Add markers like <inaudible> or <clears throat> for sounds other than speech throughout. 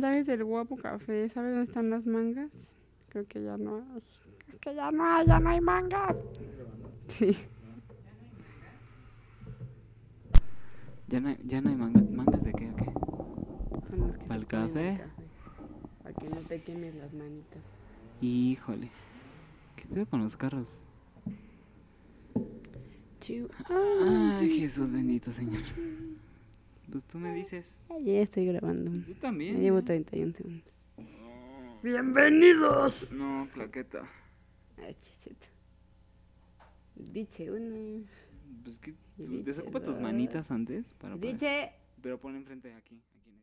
mensajes del guapo café. ¿Sabes dónde están las mangas? Creo que ya no hay. Creo que ya no hay, ya no hay mangas. Sí. ¿Ya no hay, ya no hay mangas? ¿Mangas de qué o qué? Son los que se ¿Pa'l ponen al café? Para que no te quemes las manitas. Híjole. ¿Qué pedo con los carros? Ay, Jesús bendito, Señor. Pues tú me dices. Ya estoy grabando. Yo también. Ya llevo 31 segundos. Bienvenidos. No, plaqueta. Ay, chiseta. Dice uno. Pues que Dice desocupa tus manitas antes para poder-. Pero pon enfrente de aquí. aquí necesito.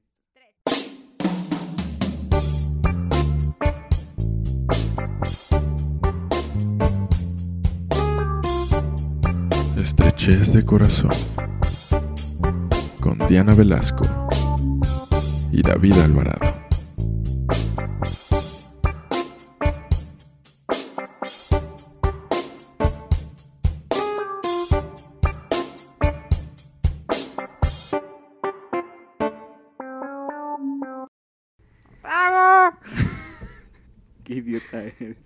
Estrechez de Corazón con Diana Velasco y David Alvarado. ¡Bravo! <laughs> Qué idiota eres.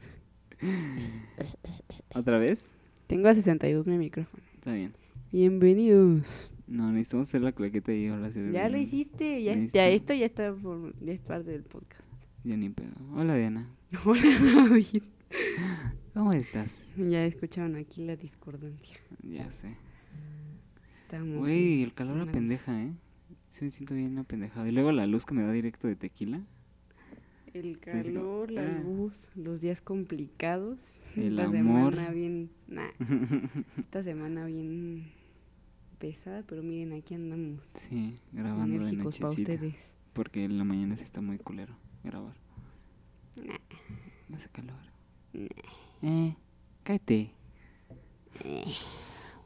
¿Otra vez? Tengo a 62 mi micrófono. Está bien. Bienvenidos. No, necesitamos hacer la claqueta y hacer Ya lo hiciste. Ya, esto ya está por, ya es parte del podcast. Ya ni pedo. Hola, Diana. <laughs> Hola, David. ¿Cómo estás? Ya escucharon aquí la discordancia. Ya sé. Estamos. Güey, el calor una luz. apendeja, ¿eh? Sí me siento bien apendejado. Y luego la luz que me da directo de tequila. El Sí, calor, la ah. luz, los días complicados. El esta amor. semana bien. Nah, <laughs> esta semana bien pesada, pero miren, aquí andamos. Sí, grabando de enérgicos para nochecita. ustedes. Porque en la mañana sí está muy culero grabar. Nah. Hace calor. Nah. Eh, cállate.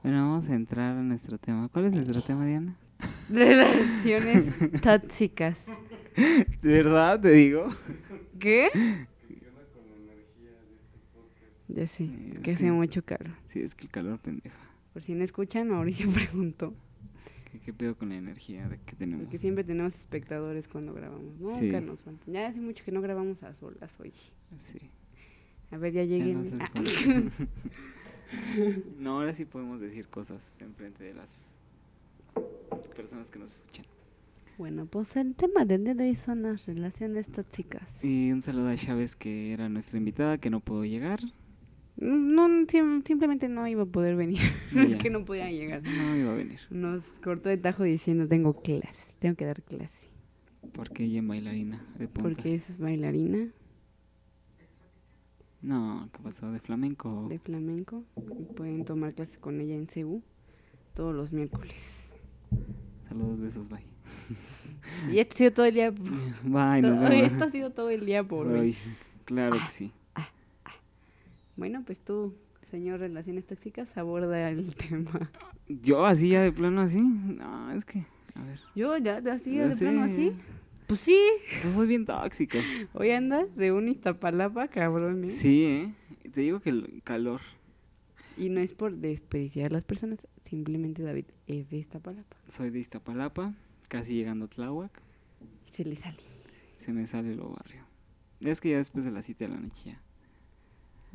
Bueno, vamos a entrar a nuestro tema. ¿Cuál es nuestro tema, Diana? <laughs> Relaciones tóxicas. <laughs> ¿De verdad te digo? ¿Qué? <laughs> Ya sé, Sí, es que hace mucho calor. Sí, es que el calor pendeja. Por si no escuchan, Mauricio <laughs> preguntó. ¿Qué, qué pedo con la energía de que tenemos? Porque siempre tenemos espectadores cuando grabamos. Nunca Sí. nos faltan. Ya hace mucho que no grabamos a solas, oye. Sí. A ver, ya lleguen. no Ah, <laughs> no, ahora sí podemos decir cosas enfrente de las personas que nos escuchan. bueno, pues el tema del día de hoy son las relaciones tóxicas. Y un saludo a Chávez, que era nuestra invitada, que no pudo llegar. No, sim- simplemente no iba a poder venir. no <laughs> es que no podía llegar. No iba a venir, Nos cortó de tajo diciendo tengo clase, tengo que dar clase. porque ella es bailarina de puntas. Porque es bailarina No, ¿qué pasó? ¿De flamenco? de flamenco pueden tomar clases con ella en Cebu todos los miércoles. Saludos, besos, bye. Y esto ha sido todo el día. <laughs> Bye, vemos. esto ha sido todo el día por hoy. Claro que sí. Bueno, pues tú, señor Relaciones Tóxicas, aborda el <laughs> tema. Yo así, ya de plano así. No, es que, a ver. Yo ya, así, Ya de plano así. Pues sí, Yo soy bien tóxico. hoy andas de un Iztapalapa, cabrón, ¿eh? Sí, ¿eh? Te digo que el calor. Y no es por despreciar a las personas, simplemente David es de Iztapalapa. Soy de Iztapalapa, casi llegando a Tláhuac. Y se le sale. Se me sale lo barrio. Es que ya después de las 7 de la noche ya.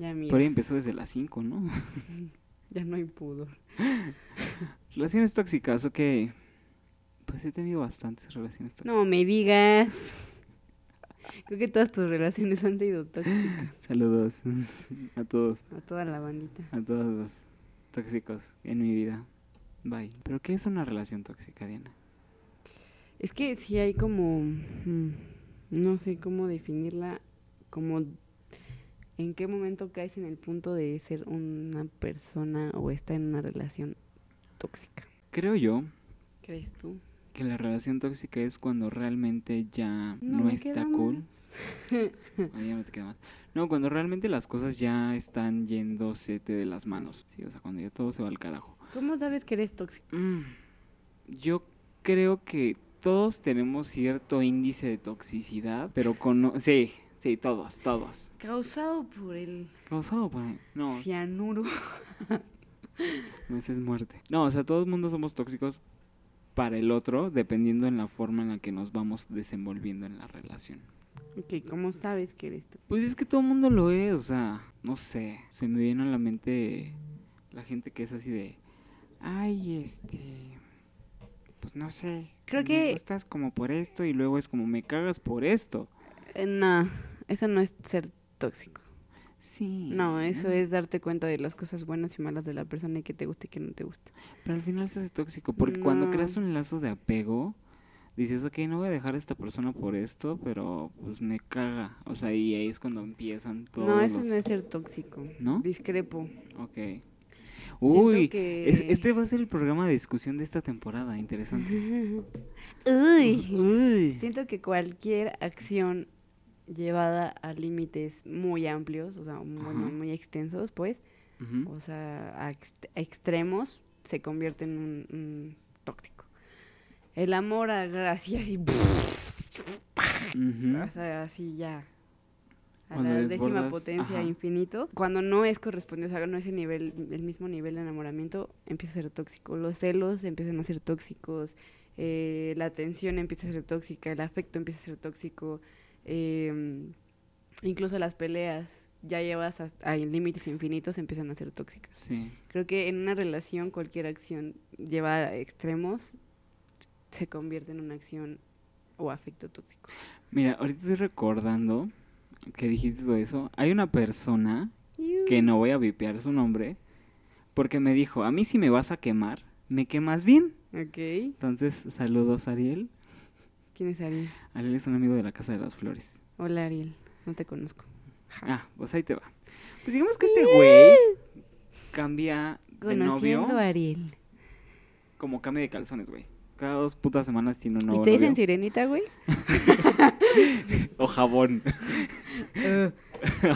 Ya, mira, Por ahí empezó desde las 5, ¿no? <laughs> ya no hay pudor. <laughs> Relaciones tóxicas, ok. Pues he tenido bastantes relaciones tóxicas. No me digas. Creo que todas tus relaciones han sido tóxicas. <laughs> Saludos a todos, A toda la bandita. a todos los tóxicos en mi vida. Bye. ¿Pero qué es una relación tóxica, Diana? Es que sí hay como, mm, no sé cómo definirla, como en qué momento caes en el punto de ser una persona o estar en una relación tóxica. Creo yo ¿Crees tú? que la relación tóxica es cuando realmente ya no, está cool. Ah, <laughs> ya no te queda más. No, cuando realmente las cosas ya están yéndose de las manos. Sí, o sea, cuando ya todo se va al carajo. ¿Cómo sabes que eres tóxico? Mm, yo creo que todos tenemos cierto índice de toxicidad, pero con... Sí, sí, todos, todos. Causado por el Causado por... No, cianuro. no, eso es muerte. No, o sea, todo el mundo somos tóxicos, para el otro dependiendo en la forma en la que nos vamos desenvolviendo en la relación. Ok, ¿cómo sabes que eres tú? Pues es que todo el mundo lo es, o sea, no sé, se me viene a la mente la gente que es así de, ay, este, pues no sé, Creo me que- gustas como por esto y luego es como me cagas por esto. Eh, no, eso no es ser tóxico. Sí. No, eso es darte cuenta de las cosas buenas y malas de la persona y que te gusta y que no te gusta. Pero al final se hace tóxico, porque cuando creas un lazo de apego, dices, ok, no voy a dejar a esta persona por esto, pero pues me caga. O sea, y ahí es cuando empiezan todos no, eso los- no es ser tóxico. ¿No? Discrepo. Ok. Uy, que- es- este va a ser el programa de discusión de esta temporada, interesante. <laughs> Uy. Uy. Siento que cualquier acción llevada a límites muy amplios, o sea, bueno, Ajá. muy extensos, pues, o sea, a ex- extremos, se convierte en un, un tóxico. El amor a gracias y ujú. <laughs> o sea, así ya a Cuando la décima potencia ajá. infinito. Cuando no es correspondido, o sea, no es el nivel, el mismo nivel de enamoramiento, empieza a ser tóxico. Los celos empiezan a ser tóxicos, eh, la atención empieza a ser tóxica, el afecto empieza a ser tóxico, eh, incluso las peleas ya llevas a límites infinitos empiezan a ser tóxicas. Sí. Creo que en una relación cualquier acción llevada a extremos se convierte en una acción o afecto tóxico. Mira, ahorita estoy recordando que dijiste todo eso. Hay una persona que no voy a vipear su nombre porque me dijo, a mí si me vas a quemar, me quemas bien. Ok. Entonces, saludos Ariel. ¿Quién es Ariel? Ariel es un amigo de la Casa de las Flores. Hola Ariel, no te conozco. Ah, pues ahí te va. Pues digamos que este güey cambia de novio Conociendo a Ariel. como cambia de calzones, güey. Cada dos putas semanas tiene un ¿Y nuevo te dicen novio. sirenita, güey? <laughs> O jabón.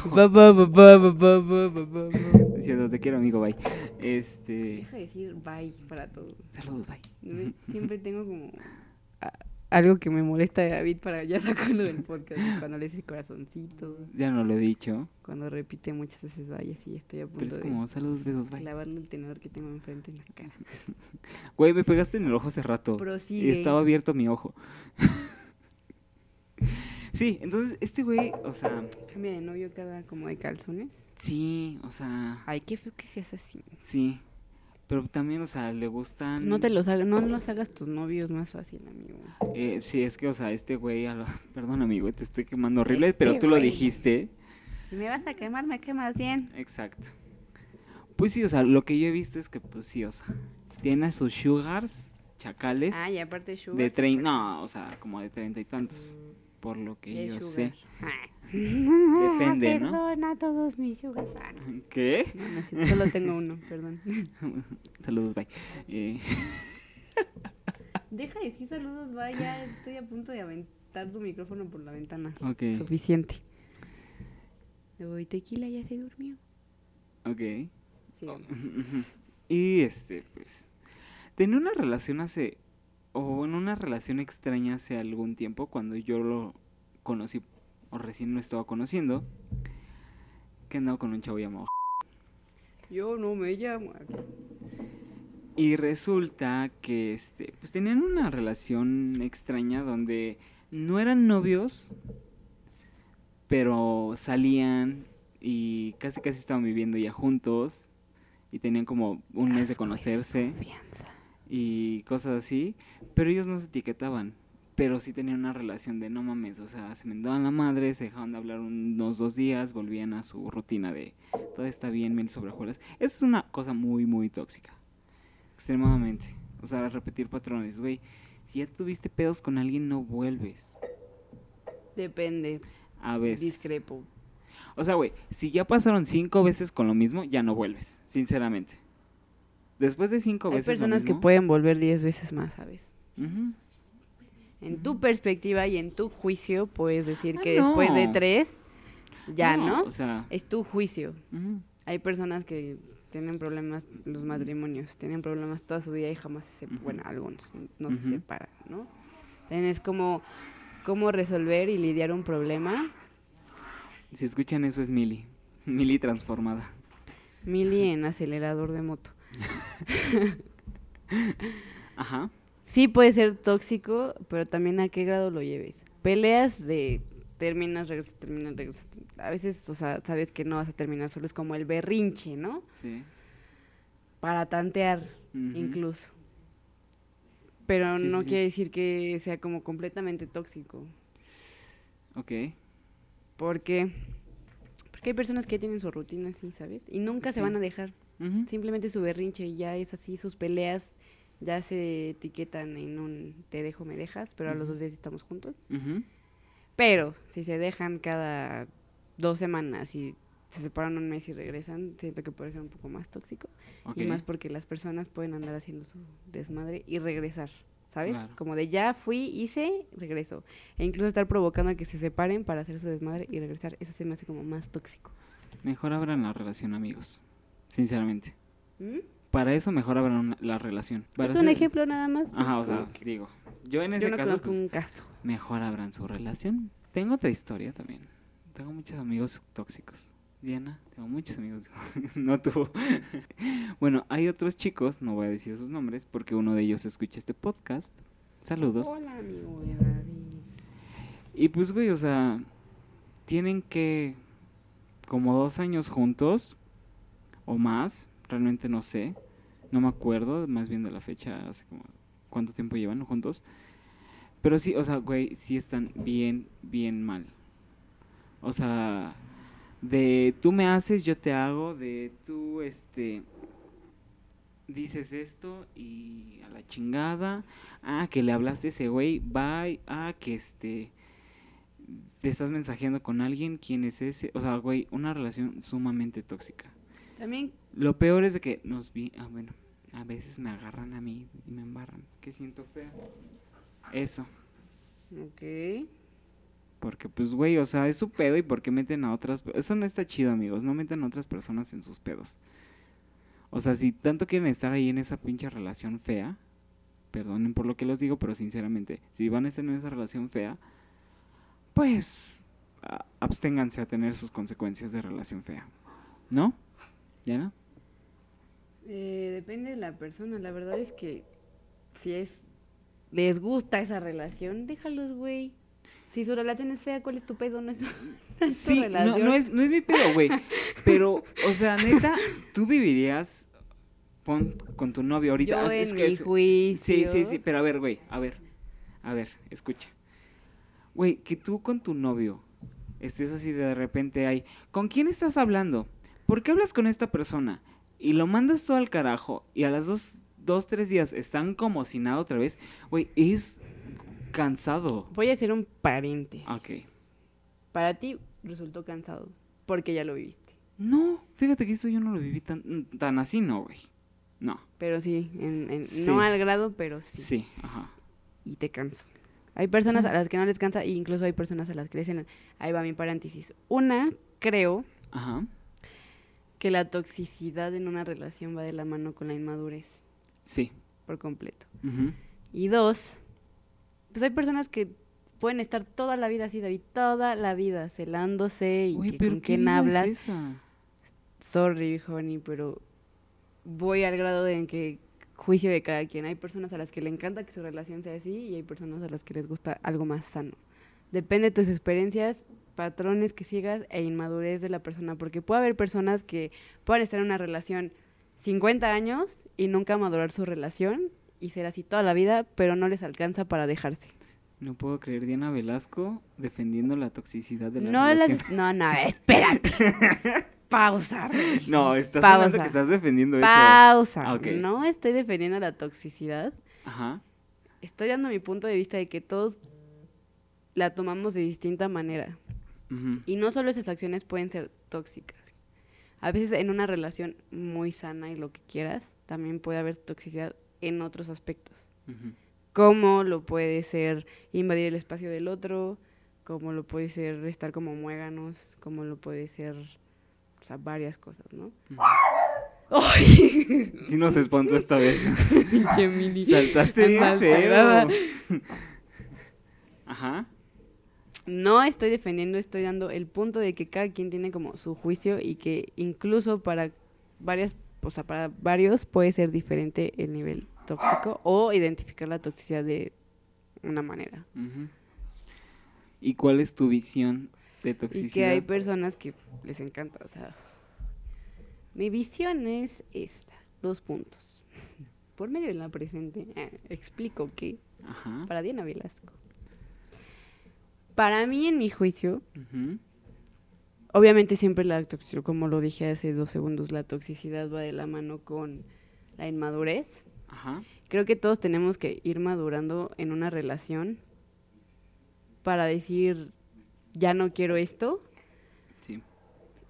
Ba, ba, ba, ba, ba, ba, ba, ba, ba, ba. Es cierto, te quiero, amigo, bye. Este... Deja de decir bye para todo. Saludos, bye. Siempre tengo como algo que me molesta de David para ya <laughs> sacarlo del podcast. Cuando le dice corazoncito, Ya no lo he dicho, cuando repite muchas veces vaya, sí, estoy a punto pero es de como saludos, besos, bye. clavarle el tenedor que tengo enfrente en la cara. <laughs> Güey, me pegaste en el ojo hace rato. Prosigue. Y estaba abierto mi ojo. <laughs> sí, entonces este güey, o sea, Cambia de novio cada como de calzones. sí, o sea, Ay, qué feo que seas así. sí. Pero también, o sea, le gustan... No te los hagas, no los hagas tus novios más fácil, amigo. Eh, sí, es que, o sea, este güey, a lo- <laughs> perdón amigo, te estoy quemando horrible, Este pero tú lo dijiste. Si me vas a quemar, me quemas bien. Exacto. Pues sí, o sea, lo que yo he visto es que, pues sí, o sea, tiene a sus sugars, chacales, Ah, y aparte sugar. de no, o sea, como de treinta y tantos, por lo que yo sugar. sé. Ah. <laughs> Depende, ¿no? Perdón a todos mis sugars. Ah, ¿Qué? no, no solo tengo uno, perdón. <laughs> Saludos, bye. Eh, <laughs> Deja de decir saludos, vaya. Estoy a punto de aventar tu micrófono por la ventana. ok, Suficiente. Uy, tequila ya se durmió. ok. Sigamos. Y este, pues, tenía una relación hace, o en una relación extraña hace algún tiempo, cuando yo lo conocí, o recién lo estaba conociendo, que andaba con un chavo llamado. <laughs> Yo no me llamo. Y resulta que, este, pues tenían una relación extraña donde no eran novios, pero salían y casi casi estaban viviendo ya juntos y tenían como un mes de conocerse. desconfianza. Y cosas así, pero ellos no se etiquetaban, pero sí tenían una relación de no mames, o sea, se mendaban la madre, se dejaban de hablar unos dos días, volvían a su rutina de todo está bien, mil sobrejuelas. Eso es una cosa muy, muy tóxica, extremadamente. O sea, repetir patrones, güey, si ya tuviste pedos con alguien, no vuelves. Depende. A veces. Discrepo. O sea, güey, si ya pasaron cinco veces con lo mismo, ya no vuelves, sinceramente. Después de cinco Hay veces lo personas que mismo, pueden volver 10 veces más, ¿sabes? En tu perspectiva y en tu juicio puedes decir Ah, que después de tres, ya, ¿no? O sea, Es tu juicio. Hay personas que tienen problemas, los matrimonios, tienen problemas toda su vida y jamás se separan. Bueno, algunos no se separan, ¿no? Tienes como cómo resolver y lidiar un problema. Si escuchan eso es Mili. <laughs> Mili transformada. Mili en acelerador de moto. <laughs> Ajá. sí puede ser tóxico, pero también a qué grado lo lleves. Peleas de terminas, regresas, terminas, regresas. A veces, o sea, sabes que no vas a terminar, solo es como el berrinche, ¿no? Sí. Para tantear, incluso. Pero Sí, no sí, sí. quiere decir que sea como completamente tóxico. Ok. Porque, porque hay personas que tienen su rutina así, ¿sabes? Y nunca se van a dejar. Simplemente su berrinche y ya es así, sus peleas ya se etiquetan en un te dejo, me dejas, pero a los dos días estamos juntos. Pero si se dejan cada dos semanas y se separan un mes y regresan, siento que puede ser un poco más tóxico. Y más porque las personas pueden andar haciendo su desmadre y regresar, ¿sabes? Claro. Como de ya fui, hice, regreso. E incluso estar provocando a que se separen para hacer su desmadre y regresar. Eso se me hace como más tóxico. Mejor abran la relación, amigos. Sinceramente. ¿Mm? Para eso mejor abran la relación. Para Es un hacer- ejemplo nada más. Ajá, o sea, digo. Yo en ese Yo no caso, pues, un caso. mejor abran su relación. Tengo otra historia también. Tengo muchos amigos tóxicos. Diana, tengo muchos amigos. <laughs> no tú. <laughs> bueno, hay otros chicos, no voy a decir sus nombres, porque uno de ellos escucha este podcast. Saludos. Hola, amigo de David. Y pues, güey, o sea, tienen que como dos años juntos o más, realmente no sé, no me acuerdo, más bien de la fecha, hace como cuánto tiempo llevan juntos. Pero sí, o sea, güey, sí están bien, bien mal. O sea, de tú me haces, yo te hago, de tú, este, dices esto y a la chingada, ah, que le hablaste a ese güey, bye, ah, que este, te estás mensajeando con alguien, ¿quién es ese? O sea, güey, una relación sumamente tóxica. También, Lo peor es de que nos vi, ah, bueno, a veces me agarran a mí y me embarran, que siento feo. Eso, ok. porque pues, güey, o sea, es su pedo y por qué meten a otras, eso no está chido, amigos, no metan a otras personas en sus pedos. O sea, si tanto quieren estar ahí en esa pinche relación fea, perdonen por lo que los digo, pero sinceramente, si van a estar en esa relación fea, pues absténganse a tener sus consecuencias de relación fea. ¿No? ¿Ya no? Eh, depende de la persona. La verdad es que si es les gusta esa relación, déjalos, güey. Si su relación es fea, ¿cuál es tu pedo? No es, <laughs> no es tu Sí, relación. no es, no es mi pedo, güey. Pero, o sea, neta, tú vivirías pon- con tu novio ahorita. Yo Ah, es en que mi juicio. Sí, sí, sí, pero a ver, güey, a ver, a ver, escucha. Güey, que tú con tu novio estés así de repente ahí, ¿con quién estás hablando? ¿Por qué hablas con esta persona? Y lo mandas todo al carajo y a las dos, dos tres días están como si nada otra vez, güey, es cansado. Voy a hacer un paréntesis. Ok. Para ti resultó cansado porque ya lo viviste. No, fíjate que eso yo no lo viví tan, tan así, no, güey. No, Pero sí, en, en- Sí. no al grado, pero sí. sí, ajá. Y te cansa. Hay personas a las que no les cansa e incluso hay personas a las que les dicen, ahí va mi paréntesis. Una, creo Ajá. Que la toxicidad en una relación va de la mano con la inmadurez Sí. por completo. Y dos, pues hay personas que pueden estar toda la vida así, David, toda la vida celándose y que con ¿qué quién vida es hablas. esa? Sorry, honey, pero voy al grado de en que juicio de cada quien. Hay personas a las que le encanta que su relación sea así y hay personas a las que les gusta algo más sano. Depende de tus experiencias, patrones que sigas e inmadurez de la persona, porque puede haber personas que puedan estar en una relación 50 años y nunca madurar su relación y ser así toda la vida, pero no les alcanza para dejarse. No puedo creer Diana Velasco defendiendo la toxicidad de la No relación. las no, no, espérate. <laughs> Pausa. No, estás Pausa. hablando que estás defendiendo eso. Pausa. Ah. No estoy defendiendo la toxicidad. Ajá. Estoy dando mi punto de vista de que todos la tomamos de distinta manera. Y no solo esas acciones pueden ser tóxicas. A veces en una relación muy sana y lo que quieras, también puede haber toxicidad en otros aspectos. Como lo puede ser invadir el espacio del otro, como lo puede ser estar como muéganos, como lo puede ser, o sea, varias cosas, ¿no? Ujú. <laughs> ¡Ay! Sí nos espantó esta vez. <laughs> Pinche. Saltaste bien feo. Ajá. No estoy defendiendo, estoy dando el punto de que cada quien tiene como su juicio y que incluso para varias, o sea, para varios puede ser diferente el nivel tóxico o identificar la toxicidad de una manera. ¿Y cuál es tu visión de Y toxicidad? que hay personas que les encanta, o sea, mi visión es esta, dos puntos. <laughs> Por medio de la presente, eh, explico que Ajá. para Diana Velasco. Para mí, en mi juicio, obviamente siempre la toxicidad, como lo dije hace dos segundos, la toxicidad va de la mano con la inmadurez. Ajá. Creo que todos tenemos que ir madurando en una relación para decir, ya no quiero esto, Sí.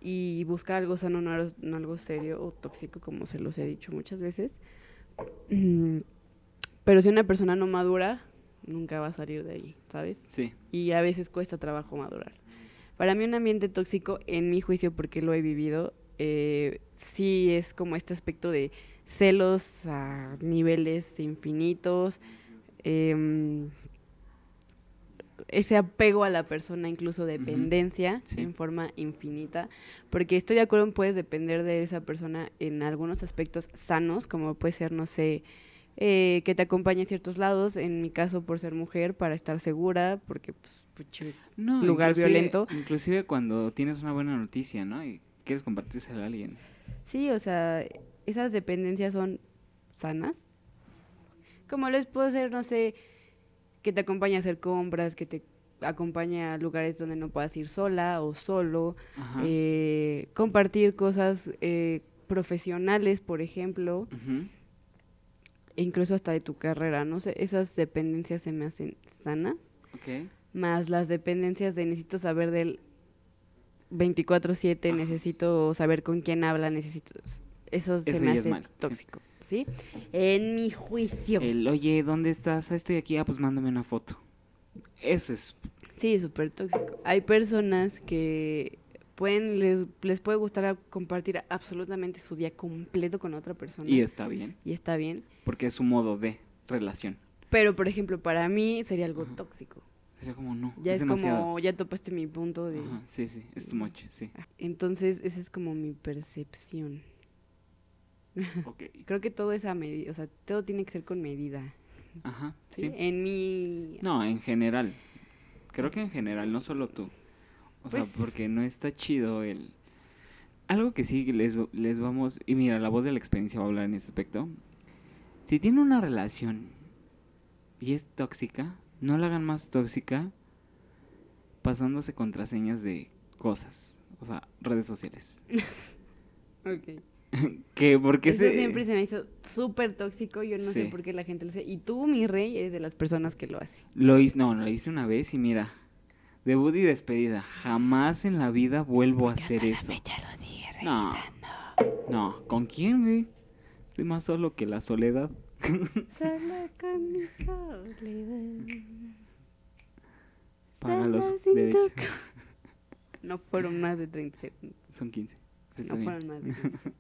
y buscar algo sano, no, algo- no algo serio o tóxico, como se los he dicho muchas veces. <clears throat> Pero si una persona no madura, nunca va a salir de ahí, ¿sabes? Sí. Y a veces cuesta trabajo madurar. Para mí un ambiente tóxico, en mi juicio, porque lo he vivido, eh, sí es como este aspecto de celos a niveles infinitos, em, ese apego a la persona, incluso dependencia Sí. en forma infinita, porque estoy de acuerdo en puedes depender de esa persona en algunos aspectos sanos, como puede ser, no sé, eh, que te acompañe a ciertos lados, en mi caso por ser mujer, para estar segura, porque pues, puchi, No, Lugar violento. Inclusive cuando tienes una buena noticia, ¿no? Y quieres compartírsela a alguien. Sí, o sea, esas dependencias son sanas. Como les puedo ser, no sé, que te acompañe a hacer compras, que te acompañe a lugares donde no puedas ir sola o solo, eh, compartir cosas eh, profesionales, por ejemplo, Ujú. E incluso hasta de tu carrera, no sé, esas dependencias se me hacen sanas, Ok. más las dependencias de necesito saber del 24/7, Ajá. necesito saber con quién habla, necesito... Eso se me hace malo, sí. tóxico, ¿sí? En mi juicio. El, oye, ¿dónde estás? Ah, estoy aquí. Ah, pues mándame una foto. Eso es. Sí, súper tóxico. Hay personas que pueden, les, les puede gustar compartir absolutamente su día completo con otra persona. Y está bien. y está bien. Porque es su modo de relación. Pero, por ejemplo, para mí sería algo Ajá. tóxico. Sería como no. Ya es, como, ya topaste mi punto de... Ajá, sí, sí. Es too much. Sí. Entonces, esa es como mi percepción. <laughs> Ok. Creo que todo es a medida, o sea, todo tiene que ser con medida. Ajá. ¿sí? Sí. En mi... No, en general. Creo que en general, no solo tú. O sea, Pues- porque no está chido el... Algo que sí les, les vamos... Y mira, la voz de la experiencia va a hablar en este aspecto. Si tiene una relación y es tóxica, no la hagan más tóxica pasándose contraseñas de cosas. O sea, redes sociales. <laughs> Ok. <laughs> que porque Eso se... siempre se me hizo súper tóxico, yo no sé Sí. por qué la gente lo hace. Y tú, mi rey, eres de las personas que lo hace. Lo hice, no, lo hice una vez y mira, debut y despedida. Jamás en la vida vuelvo a hacer eso. No, no, ¿con quién, güey? Estoy más solo que la soledad. <laughs> Solo con mi soledad. Paga los derechos. No fueron más de 30 segundos. Son 15. pero está No fueron más de 15.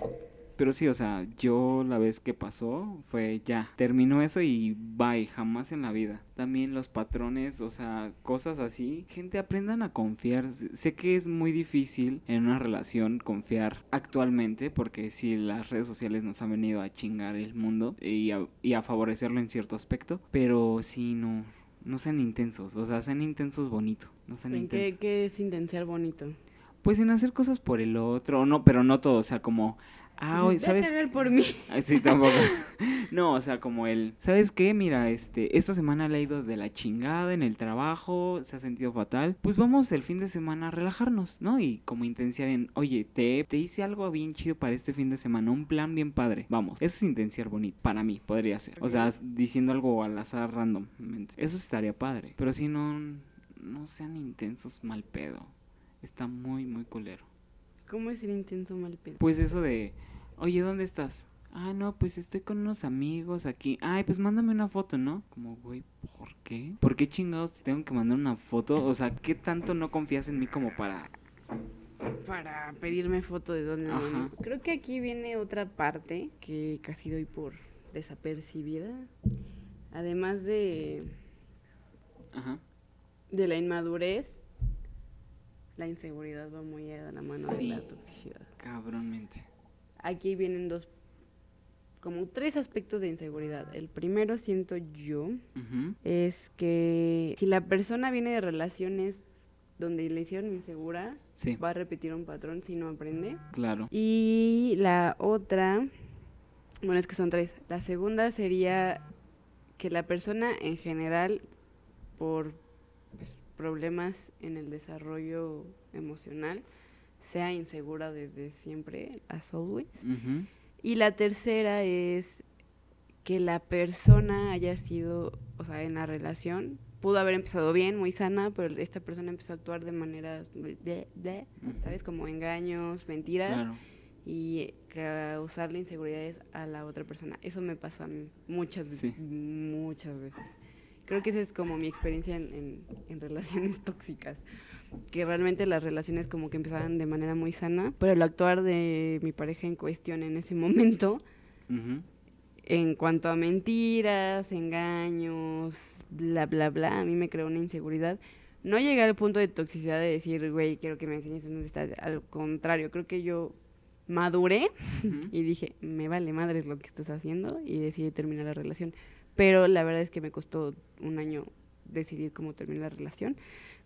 <laughs> Pero sí, o sea, yo la vez que pasó fue ya, terminó eso y bye, jamás en la vida. También los patrones, o sea, cosas así. Gente, aprendan a confiar. Sé que es muy difícil en una relación confiar actualmente, porque sí, las redes sociales nos han venido a chingar el mundo y a, y a favorecerlo en cierto aspecto. Pero sí, no, no sean intensos, o sea, sean intensos bonito, no sean ¿En qué, qué es intensiar bonito? Pues en hacer cosas por el otro, no, pero no todo, o sea, como... Ah, hoy, ¿sabes? ver por mí. Ay, sí, tampoco. <laughs> no, o sea, como el, ¿sabes qué? Mira, este, esta semana le ha ido de la chingada en el trabajo, se ha sentido fatal. Pues vamos el fin de semana a relajarnos, ¿no? Y como intenciar en, oye, te, te hice algo bien chido para este fin de semana, un plan bien padre. Vamos, eso es intenciar bonito, para mí, podría ser. O sea, diciendo algo al azar randommente. Eso estaría padre. Pero si no, no sean intensos mal pedo. Está muy, muy culero. ¿Cómo es el intenso mal pedo? Pues eso de, oye, ¿dónde estás? Ah, no, pues estoy con unos amigos aquí. Ay, pues mándame una foto, ¿no? Como, güey, ¿por qué? ¿Por qué chingados te tengo que mandar una foto? O sea, ¿qué tanto no confías en mí como para... Para pedirme foto de dónde. Ajá. Creo que aquí viene otra parte que casi doy por desapercibida. Además de, Ajá. de la inmadurez, la inseguridad va muy a la mano Sí. de la toxicidad. Cabronmente. Aquí vienen dos como tres aspectos de inseguridad. El primero, siento yo, es que si la persona viene de relaciones donde le hicieron insegura, Sí, va a repetir un patrón si no aprende. claro. Y la otra, bueno, es que son tres. La segunda sería que la persona en general, por pues, problemas en el desarrollo emocional, sea insegura desde siempre, as always. Ujú. Y la tercera es que la persona haya sido, o sea, en la relación, pudo haber empezado bien, muy sana, pero esta persona empezó a actuar de maneras, de, de, Ujú. ¿sabes? Como engaños, mentiras Claro. y causarle inseguridades a la otra persona. Eso me pasó a mí muchas, Sí. muchas veces. Creo que esa es como mi experiencia en, en- en relaciones <laughs> tóxicas. Que realmente las relaciones como que empezaban de manera muy sana, pero el actuar de mi pareja en cuestión en ese momento, Ujú. en cuanto a mentiras, engaños, bla, bla, bla, a mí me creó una inseguridad. No llegué al punto de toxicidad de decir, güey, quiero que me enseñes en dónde estás. Al contrario, creo que yo maduré Ujú. <laughs> y dije, me vale madres lo que estás haciendo y decidí terminar la relación. Pero la verdad es que me costó un año decidir cómo terminar la relación.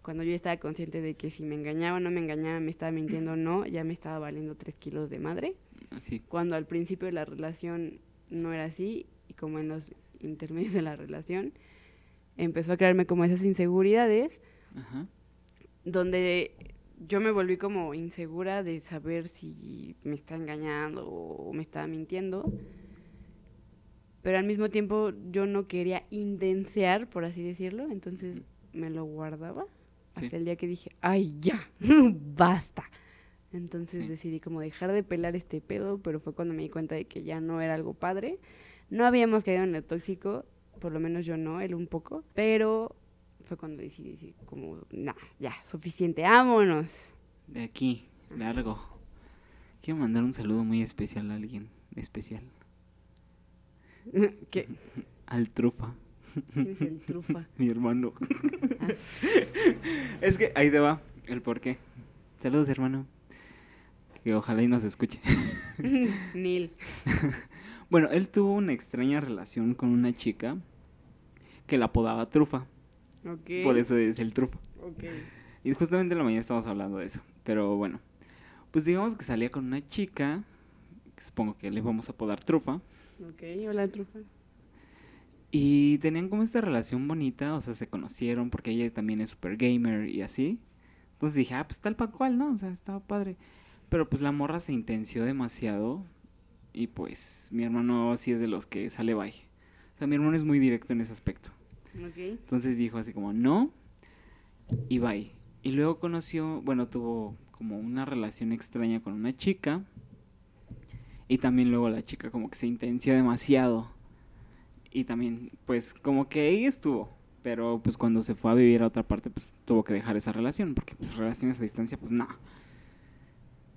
Cuando yo estaba consciente de que si me engañaba o no me engañaba, me estaba mintiendo o no, ya me estaba valiendo tres kilos de madre. Sí. Cuando al principio de la relación no era así y como en los intermedios de la relación empezó a crearme como esas inseguridades Ajá. donde yo me volví como insegura de saber si me está engañando o me estaba mintiendo. Pero al mismo tiempo yo no quería intensear, por así decirlo, entonces me lo guardaba Sí. hasta el día que dije, ay, ya, <laughs> basta. Entonces Sí. decidí como dejar de pelar este pedo, pero fue cuando me di cuenta de que ya no era algo padre. No habíamos caído en lo tóxico, por lo menos yo no, él un poco, pero fue cuando decidí decir como, nah, ya, suficiente, vámonos. De aquí, largo. Quiero mandar un saludo muy especial a alguien especial. <laughs> ¿Qué? <laughs> Al trufa, ¿Quién es el trufa? <laughs> mi hermano. Ah. es que ahí te va el por qué. Saludos, hermano. Que ojalá y nos escuche. <laughs> Neil. <laughs> Bueno, él tuvo una extraña relación con una chica que la apodaba trufa. Ok. Por eso es el trufa. Ok. Y justamente en la mañana estábamos hablando de eso. Pero bueno, pues digamos que salía con una chica, que supongo que le vamos a apodar trufa. Ok, hola trufa. Y tenían como esta relación bonita, o sea, se conocieron porque ella también es super gamer y así. Entonces dije, ah, pues tal para cual, ¿no? O sea, estaba padre. Pero pues la morra se intenció demasiado y pues mi hermano sí es de los que sale bye. O sea, mi hermano es muy directo en ese aspecto. Ok. Entonces dijo así como, no, y bye. Y luego conoció, bueno, tuvo como una relación extraña con una chica. Y también luego la chica como que se intenció demasiado. Y también, pues, como que ahí estuvo. Pero pues cuando se fue a vivir a otra parte, pues tuvo que dejar esa relación. Porque pues relaciones a distancia, pues no.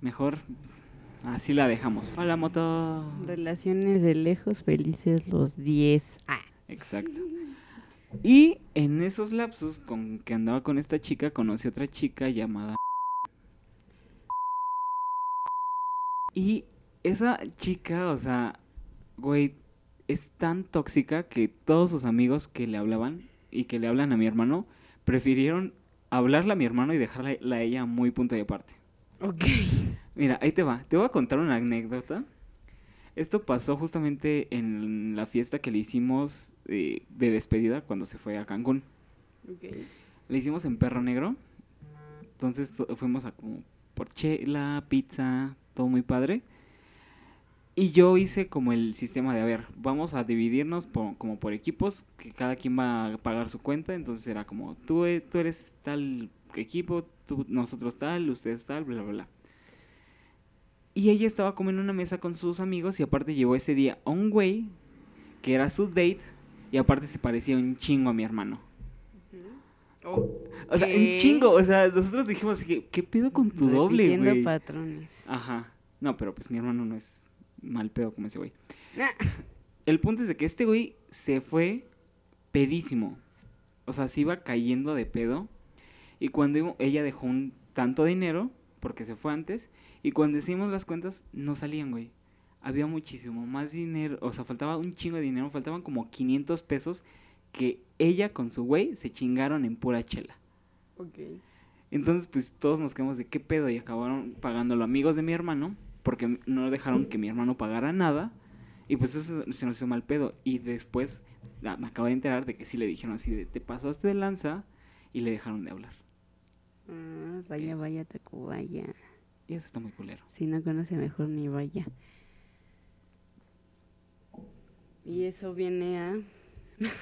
Mejor pues, así la dejamos. Hola, moto. Relaciones de lejos, felices los 10. Ah. Exacto. Y en esos lapsos con que andaba con esta chica, conocí otra chica llamada. Y esa chica, o sea, güey, es tan tóxica que todos sus amigos que le hablaban y que le hablan a mi hermano, prefirieron hablarle a mi hermano y dejarla a ella muy punto de aparte. Ok. Mira, ahí te va. Te voy a contar una anécdota. Esto pasó justamente en la fiesta que le hicimos eh, de despedida cuando se fue a Cancún. Ok. Le hicimos en Perro Negro. Entonces to- fuimos a como por chela, pizza, todo muy padre. Y yo hice como el sistema de, a ver, vamos a dividirnos por- como por equipos, que cada quien va a pagar su cuenta. Entonces era como, tú, e- tú eres tal equipo, tú, nosotros tal, ustedes tal, bla, bla, bla. Y ella estaba como en una mesa con sus amigos y aparte llevó ese día a un güey que era su date y aparte se parecía un chingo a mi hermano. O sea, un chingo. O sea, nosotros dijimos, ¿qué, qué pedo con tu doble, güey? patrones. Ajá. No, pero pues mi hermano no es mal pedo como ese güey. Ah. El punto es de que este güey se fue pedísimo. O sea, se iba cayendo de pedo. Y cuando iba- ella dejó un tanto dinero, porque se fue antes, y cuando hicimos las cuentas, no salían, güey. había muchísimo más dinero, o sea, faltaba un chingo de dinero, faltaban como 500 pesos que ella con su güey se chingaron en pura chela. Ok. Entonces, pues todos nos quedamos de qué pedo y acabaron pagándolo amigos de mi hermano, porque no dejaron que mi hermano pagara nada. Y pues eso se nos hizo mal pedo. Y después ah, me acabo de enterar de que sí le dijeron así de te pasaste de lanza y le dejaron de hablar. Ah, vaya, vaya, Tacubaya. Y eso está muy culero. Si no conoce, mejor ni vaya. Y eso viene a...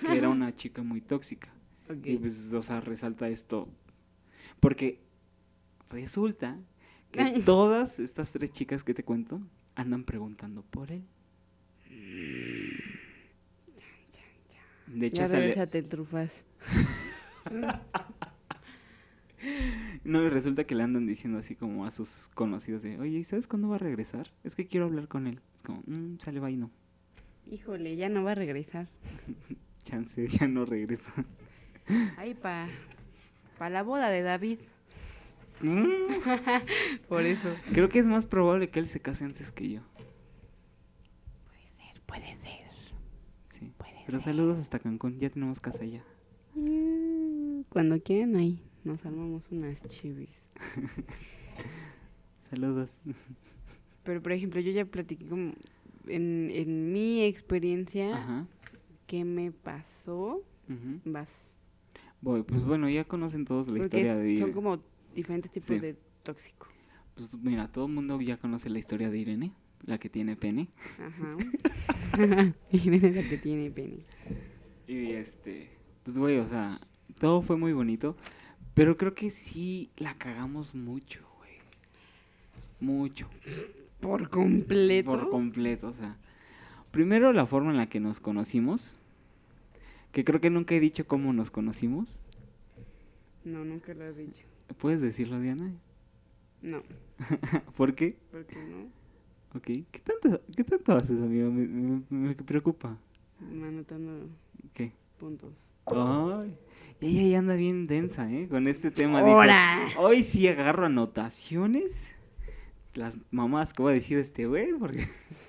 Que era una chica muy tóxica. <laughs> Y pues, o sea, resalta esto. Porque resulta que Ay. todas estas tres chicas que te cuento andan preguntando por él. De hecho, ya regresate el trufas. <laughs> no, y resulta que le andan diciendo así como a sus conocidos de, oye, ¿y ¿sabes cuándo va a regresar? Es que quiero hablar con él. Es como, "Mm, sale, va y no. Híjole, ya no va a regresar. <laughs> Chance, ya no regresa. Ahí pa... Pa la boda de David. Mm, <laughs> Por eso. Creo que es más probable que él se case antes que yo. Puede ser. Sí. Puede Pero ser. saludos hasta Cancún, ya tenemos casa allá. Mm, Cuando quieran ahí, nos armamos unas chivis. <laughs> Saludos. <laughs> Pero, por ejemplo, yo ya platiqué como... En, en mi experiencia, Ajá. ¿qué me pasó? ujú. Vas. Voy, pues bueno, ya conocen todos la Porque historia es- de son como diferentes tipos Sí. de tóxico. Pues mira, todo el mundo ya conoce la historia de Irene, la que tiene pene. Ajá. <laughs> <laughs> Irene la que tiene pene. Y este, pues güey, o sea, todo fue muy bonito, pero creo que sí la cagamos mucho, güey. Mucho. Por completo. Por completo, o sea. Primero la forma en la que nos conocimos, que creo que nunca he dicho cómo nos conocimos. no, nunca lo has dicho. ¿Puedes decirlo, Diana? No, <laughs> ¿Por qué? ¿por qué no? Ok. ¿Qué tanto, qué tanto haces, amigo? Me, me- me preocupa. Anotando ¿Qué? puntos. Ay, ella ya anda bien densa, ¿eh? Con este tema. dijo, ¡Hora! Hoy sí agarro anotaciones. Las mamás, ¿qué va a decir este güey? Porque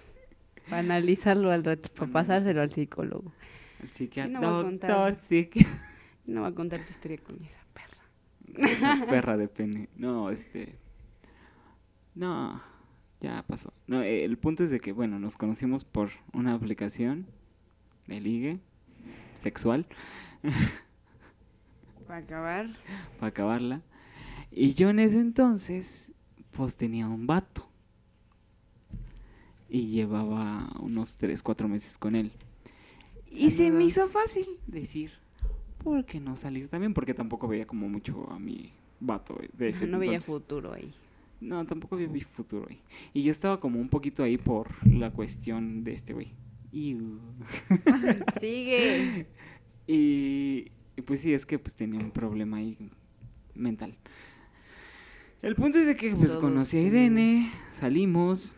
<laughs> Para analizarlo al rato, para pasárselo al psicólogo. el psiquiatra, no doctor, psiquiatra. No va a contar tu historia con esa. Esa <laughs> perra de pene. No, este. No, ya pasó. No, eh, el punto es de que, bueno, nos conocimos por una aplicación de ligue sexual, <laughs> Para acabar, para acabarla. Y yo en ese entonces, pues tenía un vato. Y llevaba unos 3, 4 meses con él. Y se me hizo fácil decir, ¿por qué no salir también? Porque tampoco veía como mucho a mi vato de ese no veía entonces. futuro ahí. No, tampoco vi futuro ahí. Y yo estaba como un poquito ahí por la cuestión de este güey. Iu. <laughs> Sigue. <laughs> Y, y pues sí, es que pues tenía un problema ahí mental. El punto es de que pues Todos conocí a. Irene, salimos.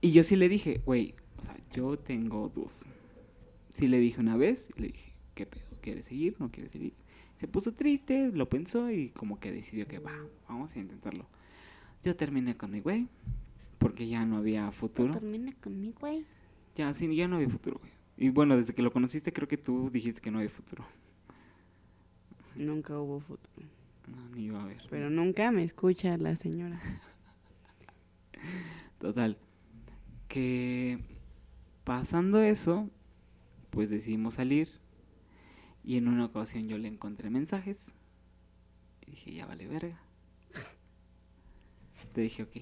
Y yo sí le dije, güey, o sea, yo tengo dos. Sí le dije una vez, y le dije, ¿qué pedo? ¿Quieres seguir? ¿No quieres seguir? Se puso triste, lo pensó y como que decidió que va, vamos a intentarlo. Yo terminé con mi güey, porque ya no había futuro. Termina conmigo, güey. Ya, sí, ya no había futuro, güey. Y bueno, desde que lo conociste creo que tú dijiste que no había futuro. Nunca hubo futuro. No, ni iba a haber. Pero nunca me escucha la señora. <laughs> Total. Que pasando eso, pues decidimos salir. Y en una ocasión yo le encontré mensajes. Y dije, ya vale verga. <laughs> Te dije, ok.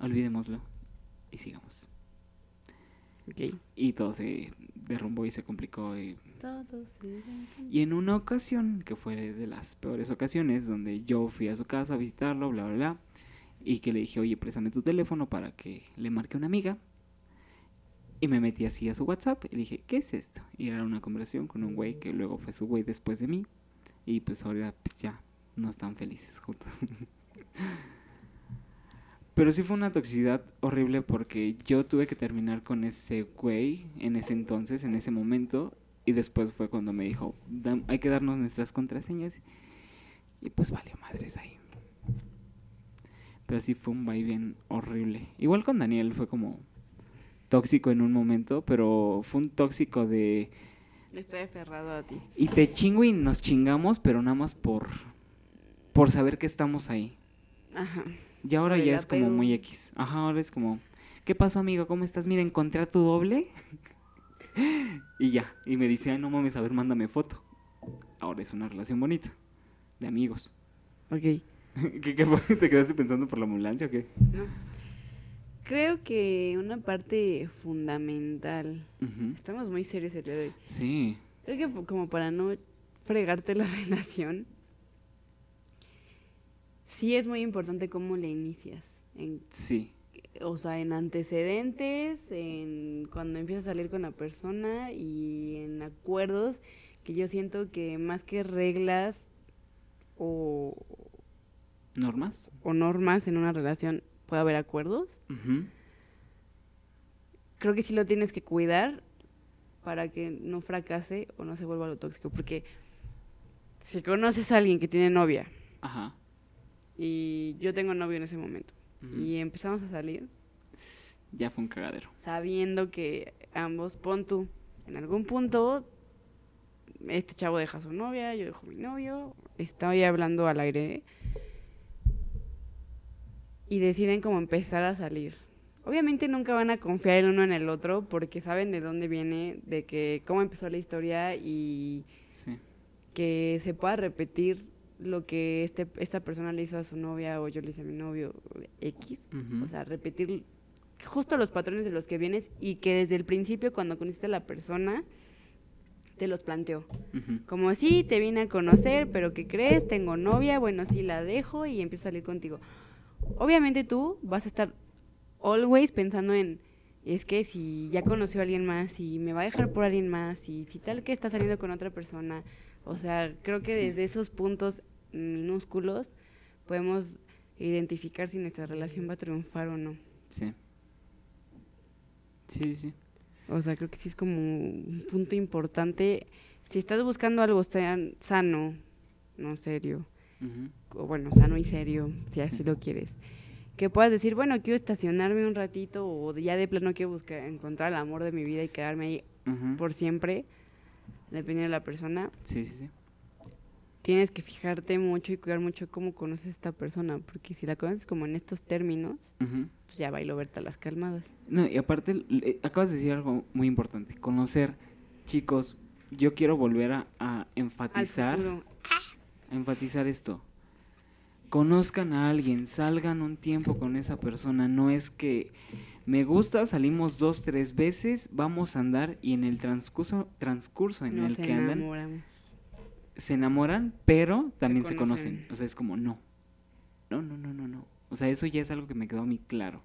Olvidémoslo. Y sigamos. Ok. Y todo se derrumbó y se complicó. Y, Todos se y en una ocasión, que fue de las peores ocasiones, donde yo fui a su casa a visitarlo, bla, bla, bla. Y que le dije, oye, préstame tu teléfono para que le marque a una amiga. Y me metí así a su WhatsApp y dije, ¿qué es esto? Y era una conversación con un güey que luego fue su güey después de mí. Y pues ahora pues ya no están felices juntos. <laughs> Pero sí fue una toxicidad horrible porque yo tuve que terminar con ese güey en ese entonces, en ese momento. Y después fue cuando me dijo, "Dam- hay que darnos nuestras contraseñas. Y pues valió madres ahí. Pero sí fue un vaivén horrible. Igual con Daniel fue como tóxico en un momento, pero fue un tóxico de... Estoy aferrado a ti. Y te chingo y nos chingamos, pero nada más por, por saber que estamos ahí. Ajá. Y ahora ya es como muy X. Ajá, ahora es como, ¿qué pasó, amigo? ¿Cómo estás? Mira, encontré a tu doble. <laughs> y ya. Y me dice, ay, no mames, a ver, mándame foto. Ahora es una relación bonita. De amigos. Ok. <laughs> ¿Qué, qué? ¿Te quedaste pensando por la ambulancia o qué? No. Creo que una parte fundamental. Estamos muy serios el día de hoy. Sí. Creo que como para no fregarte la <laughs> relación, sí es muy importante cómo le inicias. En, Sí. o sea, en antecedentes, en cuando empiezas a salir con la persona y en acuerdos, que yo siento que más que reglas o, ¿Normas? o normas en una relación puede haber acuerdos. Creo que sí lo tienes que cuidar para que no fracase o no se vuelva lo tóxico. Porque si conoces a alguien que tiene novia Ajá. y yo tengo novio en ese momento y empezamos a salir Ya fue un cagadero. sabiendo que ambos, pon tú, en algún punto este chavo deja a su novia, yo dejo a mi novio, estoy hablando al aire y deciden como empezar a salir. Obviamente nunca van a confiar el uno en el otro porque saben de dónde viene, de que cómo empezó la historia y Sí. que se pueda repetir lo que este, esta persona le hizo a su novia o yo le hice a mi novio X. O sea, repetir justo los patrones de los que vienes y que desde el principio cuando conociste a la persona te los planteó. Como sí, te vine a conocer, pero ¿qué crees? Tengo novia, bueno, sí la dejo y empiezo a salir contigo. Obviamente tú vas a estar always pensando en, es que si ya conoció a alguien más y me va a dejar por alguien más y si tal que está saliendo con otra persona, o sea, creo que Sí. desde esos puntos minúsculos podemos identificar si nuestra relación va a triunfar o no. Sí. Sí, sí. O sea, creo que sí es como un punto importante. Si estás buscando algo san- sano, no serio, Ujú. o bueno, sano y serio, si así Sí. lo quieres, que puedas decir, bueno, quiero estacionarme un ratito o ya de plano quiero buscar, encontrar el amor de mi vida y quedarme ahí Ujú. por siempre, dependiendo de la persona, Sí, sí, sí. tienes que fijarte mucho y cuidar mucho cómo conoces a esta persona, porque si la conoces como en estos términos, Ujú. pues ya bailo verte a las calmadas. No, y aparte, le- acabas de decir algo muy importante. Conocer, chicos, yo quiero volver a, a Al enfatizar, futuro. A enfatizar esto. Conozcan a alguien, salgan un tiempo con esa persona. No es que me gusta, salimos dos, tres veces, vamos a andar y en el transcurso, transcurso en el que andan, se enamoran, pero también se conocen. conocen. O sea, es como no. No, no, no, no, no. O sea, eso ya es algo que me quedó muy claro.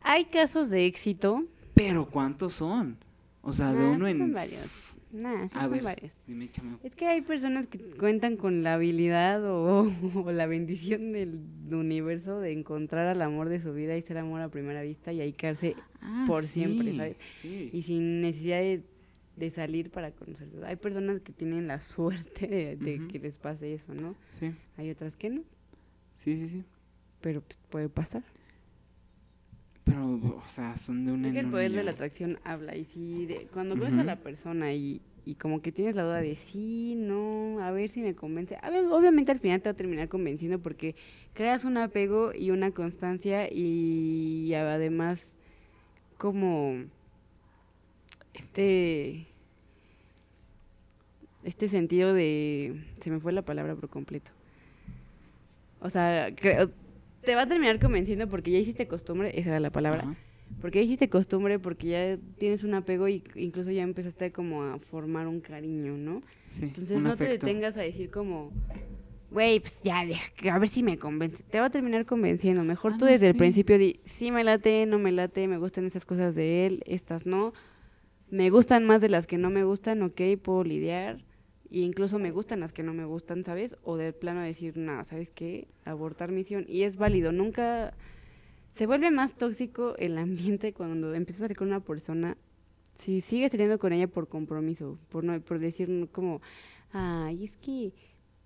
Hay casos de éxito. Pero ¿cuántos son? O sea, de Nah, uno en... Varios. Nah, sí A ver, dime, échame. Es que hay personas que cuentan con la habilidad o, <laughs> o la bendición del universo de encontrar al amor de su vida y ser amor a primera vista y ahí quedarse Ah, por siempre, ¿sabes? Sí. y sin necesidad de, de salir para conocerse. Hay personas que tienen la suerte de, que les pase eso, ¿no? Sí, Hay otras que no, sí, sí, sí. pero pues, puede pasar. Pero, o sea, son de una Creo que el poder de la atracción habla y si de- cuando conoces a la persona y, y como que tienes la duda de sí, no, a ver si me convence, a ver, obviamente al final te va a terminar convenciendo porque creas un apego y una constancia y además como este este sentido de se me fue la palabra por completo. O sea, creo- te va a terminar convenciendo porque ya hiciste costumbre, esa era la palabra. Ajá. Porque ya hiciste costumbre, porque ya tienes un apego y incluso ya empezaste como a formar un cariño, ¿no? Sí, Entonces un no te detengas a decir como, güey, pues ya, a ver si me convence. Te va a terminar convenciendo. Mejor Ah, tú no, desde el principio di, sí me late, no me late, me gustan estas cosas de él, estas no. Me gustan más de las que no me gustan, ok, puedo lidiar. Y incluso me gustan las que no me gustan, ¿sabes? O de plano decir, nada, ¿sabes qué? Abortar misión. Y es válido, nunca... Se vuelve más tóxico el ambiente cuando empiezas a salir con una persona. Si sigues saliendo con ella por compromiso, por no, por decir no como, ay, es que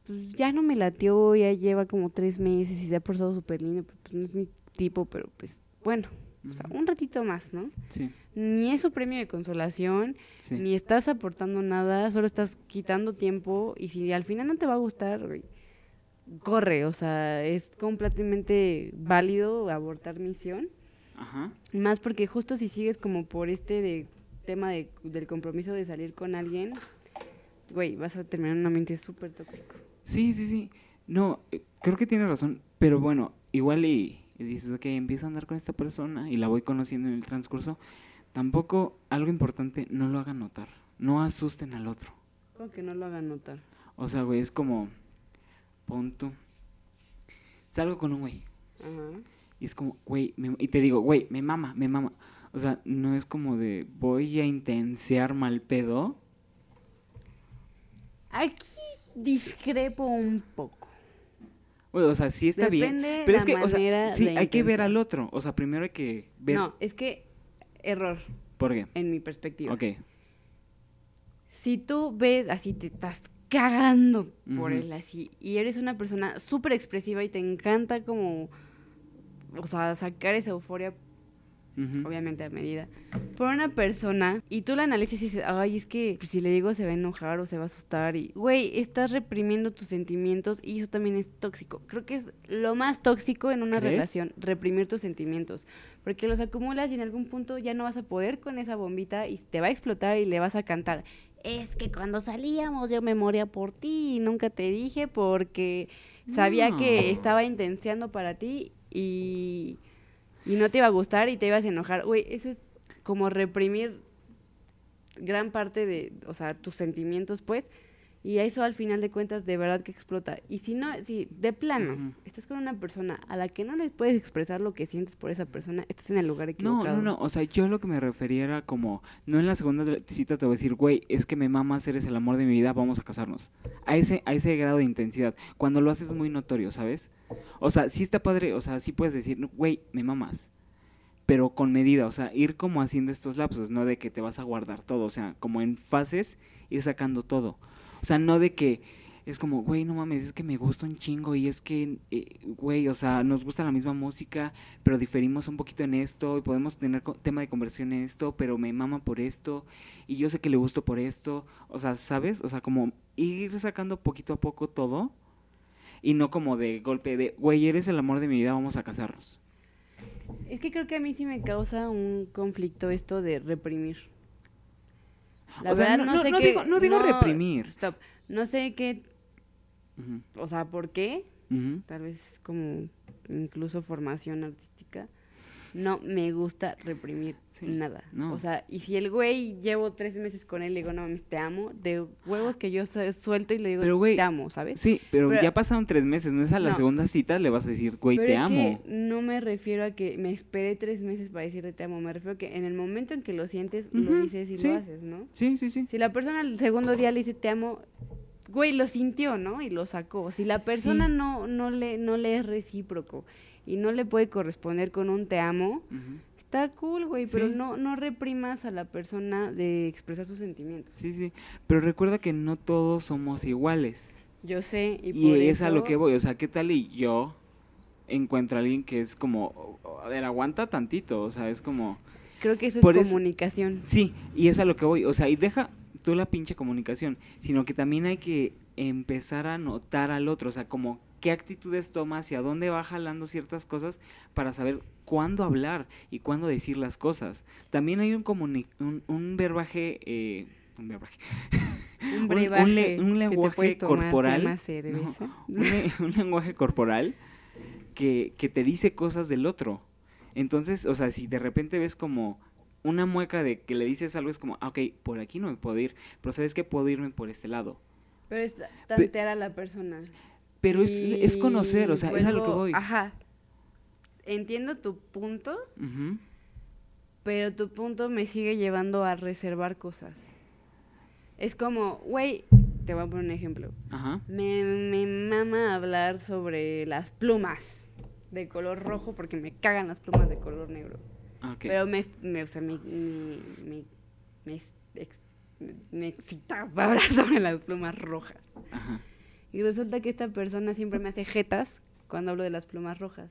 pues ya no me latió, ya lleva como tres meses y se ha portado súper lindo, pero pues no es mi tipo, pero pues bueno, o sea, un ratito más, ¿no? Sí, Ni es su premio de consolación, sí. ni estás aportando nada, solo estás quitando tiempo y si al final no te va a gustar, corre, o sea, es completamente válido abortar misión, Ajá. más porque justo si sigues como por este de tema de- del compromiso de salir con alguien, güey, vas a terminar en un ambiente súper tóxico. Sí, sí, sí. No, eh, creo que tiene razón, pero bueno, igual y, y dices, ok, empiezo a andar con esta persona y la voy conociendo en el transcurso. Tampoco, algo importante, no lo hagan notar. No asusten al otro. Como que no lo hagan notar. O sea, güey, es como, pon tú. Salgo con un güey Ajá. y es como, güey, me- y te digo, güey, me mama, me mama. O sea, no es como de, voy a intensear mal pedo. Aquí discrepo un poco. Güey, o sea, sí está bien. Pero la es que, o sea, sí, hay que ver al otro. O sea, primero hay que ver. No, es que error ¿Por qué? en mi perspectiva. Ok. Si tú ves así, te estás cagando por él así, y eres una persona súper expresiva y te encanta como, o sea, sacar esa euforia, Obviamente a medida, por una persona, y tú la analizas y dices, ay, es que si le digo se va a enojar o se va a asustar, y, güey, estás reprimiendo tus sentimientos y eso también es tóxico. Creo que es lo más tóxico en una ¿Crees? relación, reprimir tus sentimientos, porque los acumulas y en algún punto ya no vas a poder con esa bombita y te va a explotar y le vas a cantar. Es que cuando salíamos yo me moría por ti y nunca te dije porque sabía que estaba intenseando para ti y, y no te iba a gustar y te ibas a enojar. Güey, eso es como reprimir gran parte de, o sea, tus sentimientos, pues, y eso al final de cuentas de verdad que explota. Y si no, si de plano estás con una persona a la que no le puedes expresar lo que sientes por esa persona, estás en el lugar No, equivocado. no, no. O sea, yo lo que me refería era como, no en la segunda cita te voy a decir, güey, es que me mamas, eres el amor de mi vida, vamos a casarnos. A ese, a ese grado de intensidad. Cuando lo haces muy notorio, ¿sabes? O sea, sí está padre, o sea, sí puedes decir, "No, güey, me mamas. Pero con medida, o sea, ir como haciendo estos lapsos, no de que te vas a guardar todo, o sea, como en fases, ir sacando todo. O sea, no de que es como, güey, no mames, es que me gusta un chingo y es que, eh, güey, o sea, nos gusta la misma música, pero diferimos un poquito en esto y podemos tener tema de conversión en esto, pero me mama por esto y yo sé que le gusto por esto. O sea, ¿sabes? O sea, como ir sacando poquito a poco todo y no como de golpe de, güey, eres el amor de mi vida, vamos a casarnos. Es que creo que a mí sí me causa un conflicto esto de reprimir. La O verdad no- no, no- sé no qué... digo- no digo reprimir. Stop. No sé qué, o sea, por qué, tal vez como incluso formación artística, no me gusta reprimir Sí, nada. no. O sea, y si el güey llevo tres meses con él y le digo, no mames, te amo, de huevos que yo su- suelto y le digo, Pero, güey, te amo, ¿sabes? Sí, pero, Pero- ya pasaron tres meses, no es a la No. segunda cita le vas a decir, güey, Pero te es amo. que no me refiero a que me esperé tres meses para decirle te amo, me refiero a que en el momento en que lo sientes, lo dices y sí. lo haces, ¿no? Sí, sí, sí. Si la persona el segundo día le dice te amo, güey, lo sintió, ¿no? Y lo sacó. Si la Sí. persona no, no, le, no le es recíproco y no le puede corresponder con un te amo, está cool, güey, pero Sí. no, no reprimas a la persona de expresar sus sentimientos. Sí, sí. Pero recuerda que no todos somos iguales. Yo sé, y, Y, por es a lo que voy. O sea, ¿qué tal y yo encuentro a alguien que es como, a ver, aguanta tantito? O sea, es como, Creo que eso por es comunicación. sí, y es a lo que voy. O sea, y deja tú la pinche comunicación, sino que también hay que empezar a notar al otro. O sea, como qué actitudes toma, hacia dónde va jalando ciertas cosas para saber cuándo hablar y cuándo decir las cosas. También hay un, un, un verbaje... eh, un verbaje. Un <laughs> le- lenguaje corporal, le- un lenguaje corporal que, que te dice cosas del otro. Entonces, o sea, si de repente ves como una mueca de que le dices algo, es como, ah, ok, por aquí no me puedo ir, pero sabes que puedo irme por este lado. Pero es tantear a la persona. Pero es, es conocer, o sea, Y es a lo que vuelvo- voy. Ajá. Entiendo tu punto, Ujú. pero tu punto me sigue llevando a reservar cosas. Es como, güey, te voy a poner un ejemplo. Ajá. Me, me mama hablar sobre las plumas de color rojo porque me cagan las plumas de color negro. ah, ok. Pero me, me, o sea, me, me, me, me ex- me excita <laughs> hablar sobre las plumas rojas. Ajá. Y resulta que esta persona siempre me hace jetas cuando hablo de las plumas rojas.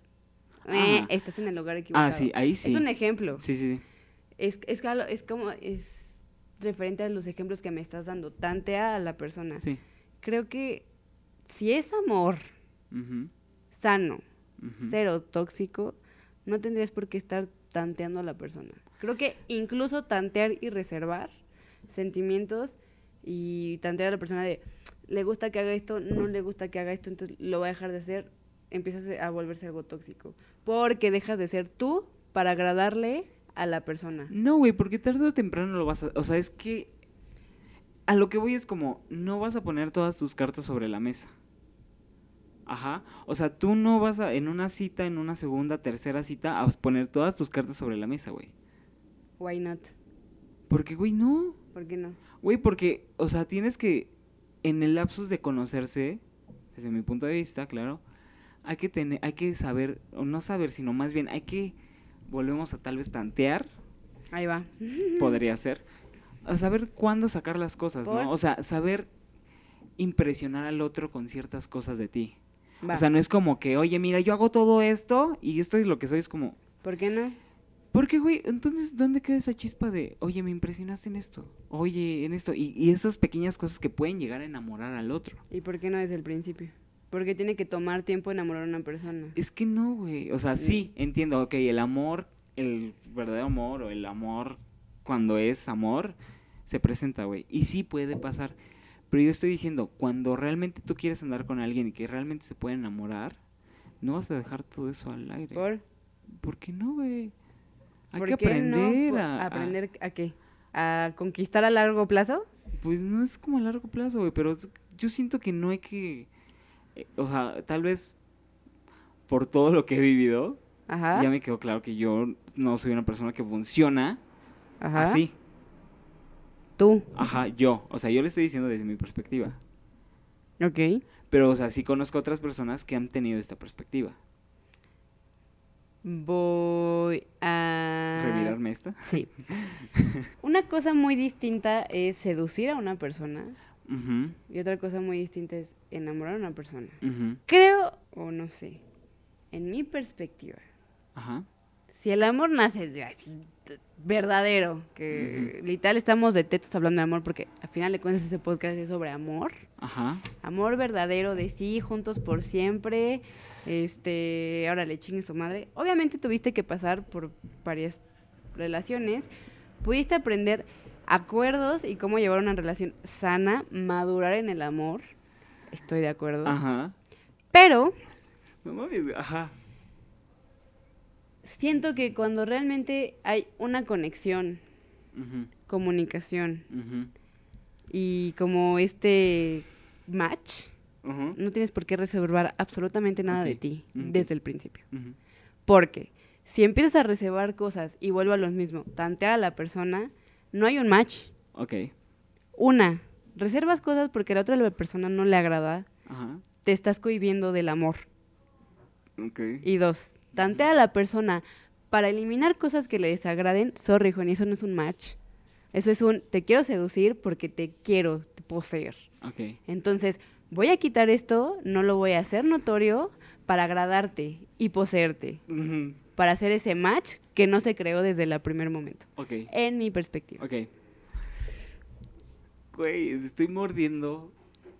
Ah. Eh, estás en el lugar equivocado. Ah, sí, ahí sí. Es un ejemplo. Sí, sí, sí. Es, es, es como, es referente a los ejemplos que me estás dando. Tantea a la persona. Sí. Creo que si es amor sano, cero tóxico, no tendrías por qué estar tanteando a la persona. Creo que incluso tantear y reservar sentimientos y tantear a la persona de le gusta que haga esto, no le gusta que haga esto, entonces lo va a dejar de hacer, empiezas a volverse algo tóxico. Porque dejas de ser tú para agradarle a la persona. No, güey, porque tarde o temprano lo vas a... O sea, es que... A lo que voy es como, no vas a poner todas tus cartas sobre la mesa. Ajá. O sea, tú no vas a, en una cita, en una segunda, tercera cita, a poner todas tus cartas sobre la mesa, güey. Why not? Porque, güey, no. ¿Por qué no? Güey, porque, o sea, tienes que, en el lapsus de conocerse, desde mi punto de vista, claro, hay que tener, hay que saber, o no saber, sino más bien hay que, volvemos a tal vez tantear, Ahí va. <laughs> podría ser, a saber cuándo sacar las cosas, ¿Por? ¿no? O sea, saber impresionar al otro con ciertas cosas de ti. Va. O sea, no es como que, oye, mira, yo hago todo esto y esto es lo que soy, es como, ¿Por qué no? Porque, güey, entonces, ¿dónde queda esa chispa de, oye, me impresionaste en esto? Oye, en esto. Y, y esas pequeñas cosas que pueden llegar a enamorar al otro. ¿Y por qué no desde el principio? Porque tiene que tomar tiempo enamorar a una persona. Es que no, güey. O sea, sí, entiendo, ok, el amor, el verdadero amor o el amor cuando es amor, se presenta, güey. Y sí puede pasar. Pero yo estoy diciendo, cuando realmente tú quieres andar con alguien y que realmente se puede enamorar, no vas a dejar todo eso al aire. ¿Por? ¿Por qué no, güey? Hay ¿Por que qué aprender no? a, ¿Aprender a qué? ¿A conquistar a largo plazo? Pues no es como a largo plazo, güey, pero yo siento que no hay que... eh, o sea, tal vez por todo lo que he vivido, Ajá. ya me quedó claro que yo no soy una persona que funciona Ajá. así. Tú. Ajá, yo. O sea, yo le estoy diciendo desde mi perspectiva. Ok. Pero, o sea, sí conozco otras personas que han tenido esta perspectiva. Voy a... ¿Revirarme esta? Sí. <laughs> Una cosa muy distinta es seducir a una persona y otra cosa muy distinta es enamorar a una persona. Creo, o no sé, en mi perspectiva, Ajá. si el amor nace de así, de- verdadero, que literal estamos de tetos hablando de amor porque al final de cuentas ese podcast es sobre amor, Ajá. amor verdadero de sí, juntos por siempre, este, ahora le chingue su madre. Obviamente tuviste que pasar por varias relaciones, pudiste aprender acuerdos y cómo llevar una relación sana, madurar en el amor, estoy de acuerdo, Ajá. pero No mames, ajá. Siento que cuando realmente hay una conexión, comunicación y como este match, no tienes por qué reservar absolutamente nada de ti desde el principio. Porque si empiezas a reservar cosas y vuelvo a lo mismo, tantear a la persona, no hay un match. Ok. Una, reservas cosas porque a la otra persona no le agrada, te estás cohibiendo del amor. Ok. Y dos, tantea a la persona para eliminar cosas que le desagraden. Sorry, Juan, eso no es un match. Eso es un te quiero seducir porque te quiero poseer. Ok. Entonces, voy a quitar esto, no lo voy a hacer notorio para agradarte y poseerte, para hacer ese match que no se creó desde el primer momento, Ok. en mi perspectiva. Ok. Güey, estoy mordiendo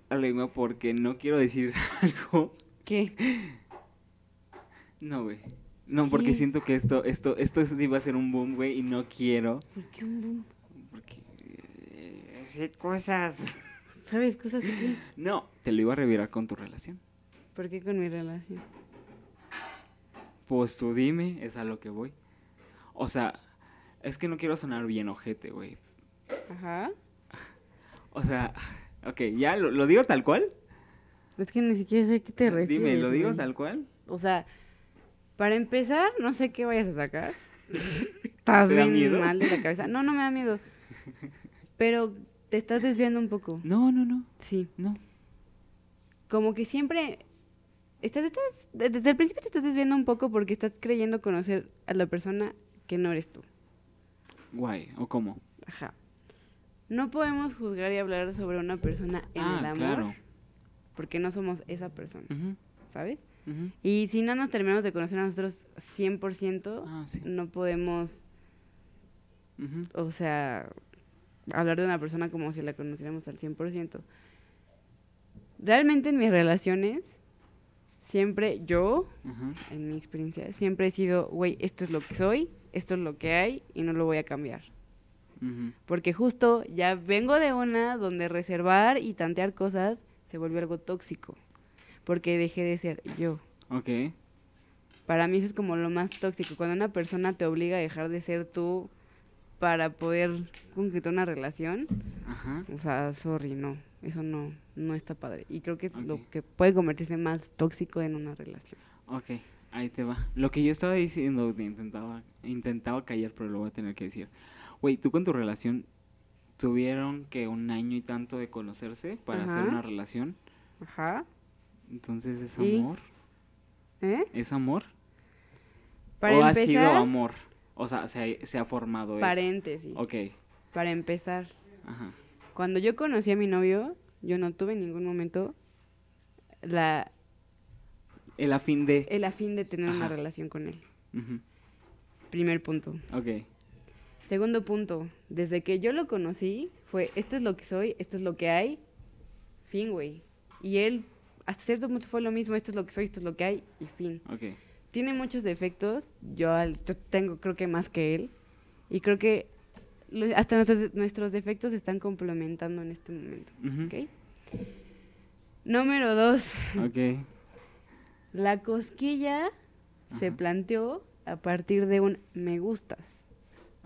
a la lengua porque no quiero decir <laughs> algo. ¿Qué? No, güey. No, porque siento que esto, esto, esto sí va a ser un boom, güey, y no quiero. ¿Por qué un boom? Porque. eh, sé cosas. ¿Sabes cosas de qué? No, te lo iba a revirar con tu relación. ¿Por qué con mi relación? Pues tú dime, es a lo que voy. O sea, es que no quiero sonar bien ojete, güey. Ajá. O sea, ok, ya lo, lo digo tal cual. Es que ni siquiera sé a qué te refieres. Dime, ¿lo digo güey. tal cual? O sea, para empezar, no sé qué vayas a sacar. <laughs> Estás ¿Te da bien miedo? mal de la cabeza. No, no me da miedo. Pero te estás desviando un poco. No, no, no, Sí. no. Como que siempre. Estás, estás- de- desde el principio te estás desviando un poco porque estás creyendo conocer a la persona que no eres tú. Guay, ¿o cómo? Ajá. No podemos juzgar y hablar sobre una persona en ah, el amor claro. porque no somos esa persona, Ujú, ¿sabes? Y si no nos terminamos de conocer a nosotros 100%, Ah, sí. no podemos, o sea, hablar de una persona como si la conociéramos al 100%. Realmente en mis relaciones, siempre yo, en mi experiencia, siempre he sido, güey, esto es lo que soy, esto es lo que hay y no lo voy a cambiar. Porque justo ya vengo de una donde reservar y tantear cosas se volvió algo tóxico. Porque dejé de ser yo. Ok. Para mí eso es como lo más tóxico. Cuando una persona te obliga a dejar de ser tú para poder concretar una relación, Ajá. o sea, sorry, no. Eso no, no está padre. Y creo que es lo que puede convertirse más tóxico en una relación. Ok, ahí te va. Lo que yo estaba diciendo, intentaba, intentaba callar, pero lo voy a tener que decir. Güey, tú con tu relación tuvieron que un año y tanto de conocerse para hacer Ajá. una relación. Ajá. Entonces, ¿es ¿Y? amor? ¿Eh? ¿Es amor? Para ¿O ha sido amor? O sea, se ha, se ha formado eso. paréntesis. Ok, Para empezar, ajá. Cuando yo conocí a mi novio, yo no tuve en ningún momento la, El afín de... el afín de tener una relación con él. Ujú, Primer punto. Ok, Segundo punto, desde que yo lo conocí, fue esto es lo que soy, esto es lo que hay, fin, güey. Y él, hasta cierto punto fue lo mismo, esto es lo que soy, esto es lo que hay, y fin. ok. Tiene muchos defectos, yo, tengo creo que más que él, y creo que lo- hasta nuestros, nuestros defectos se están complementando en este momento, Ujú, ¿ok? Número dos, Ok, La cosquilla se planteó a partir de un me gustas.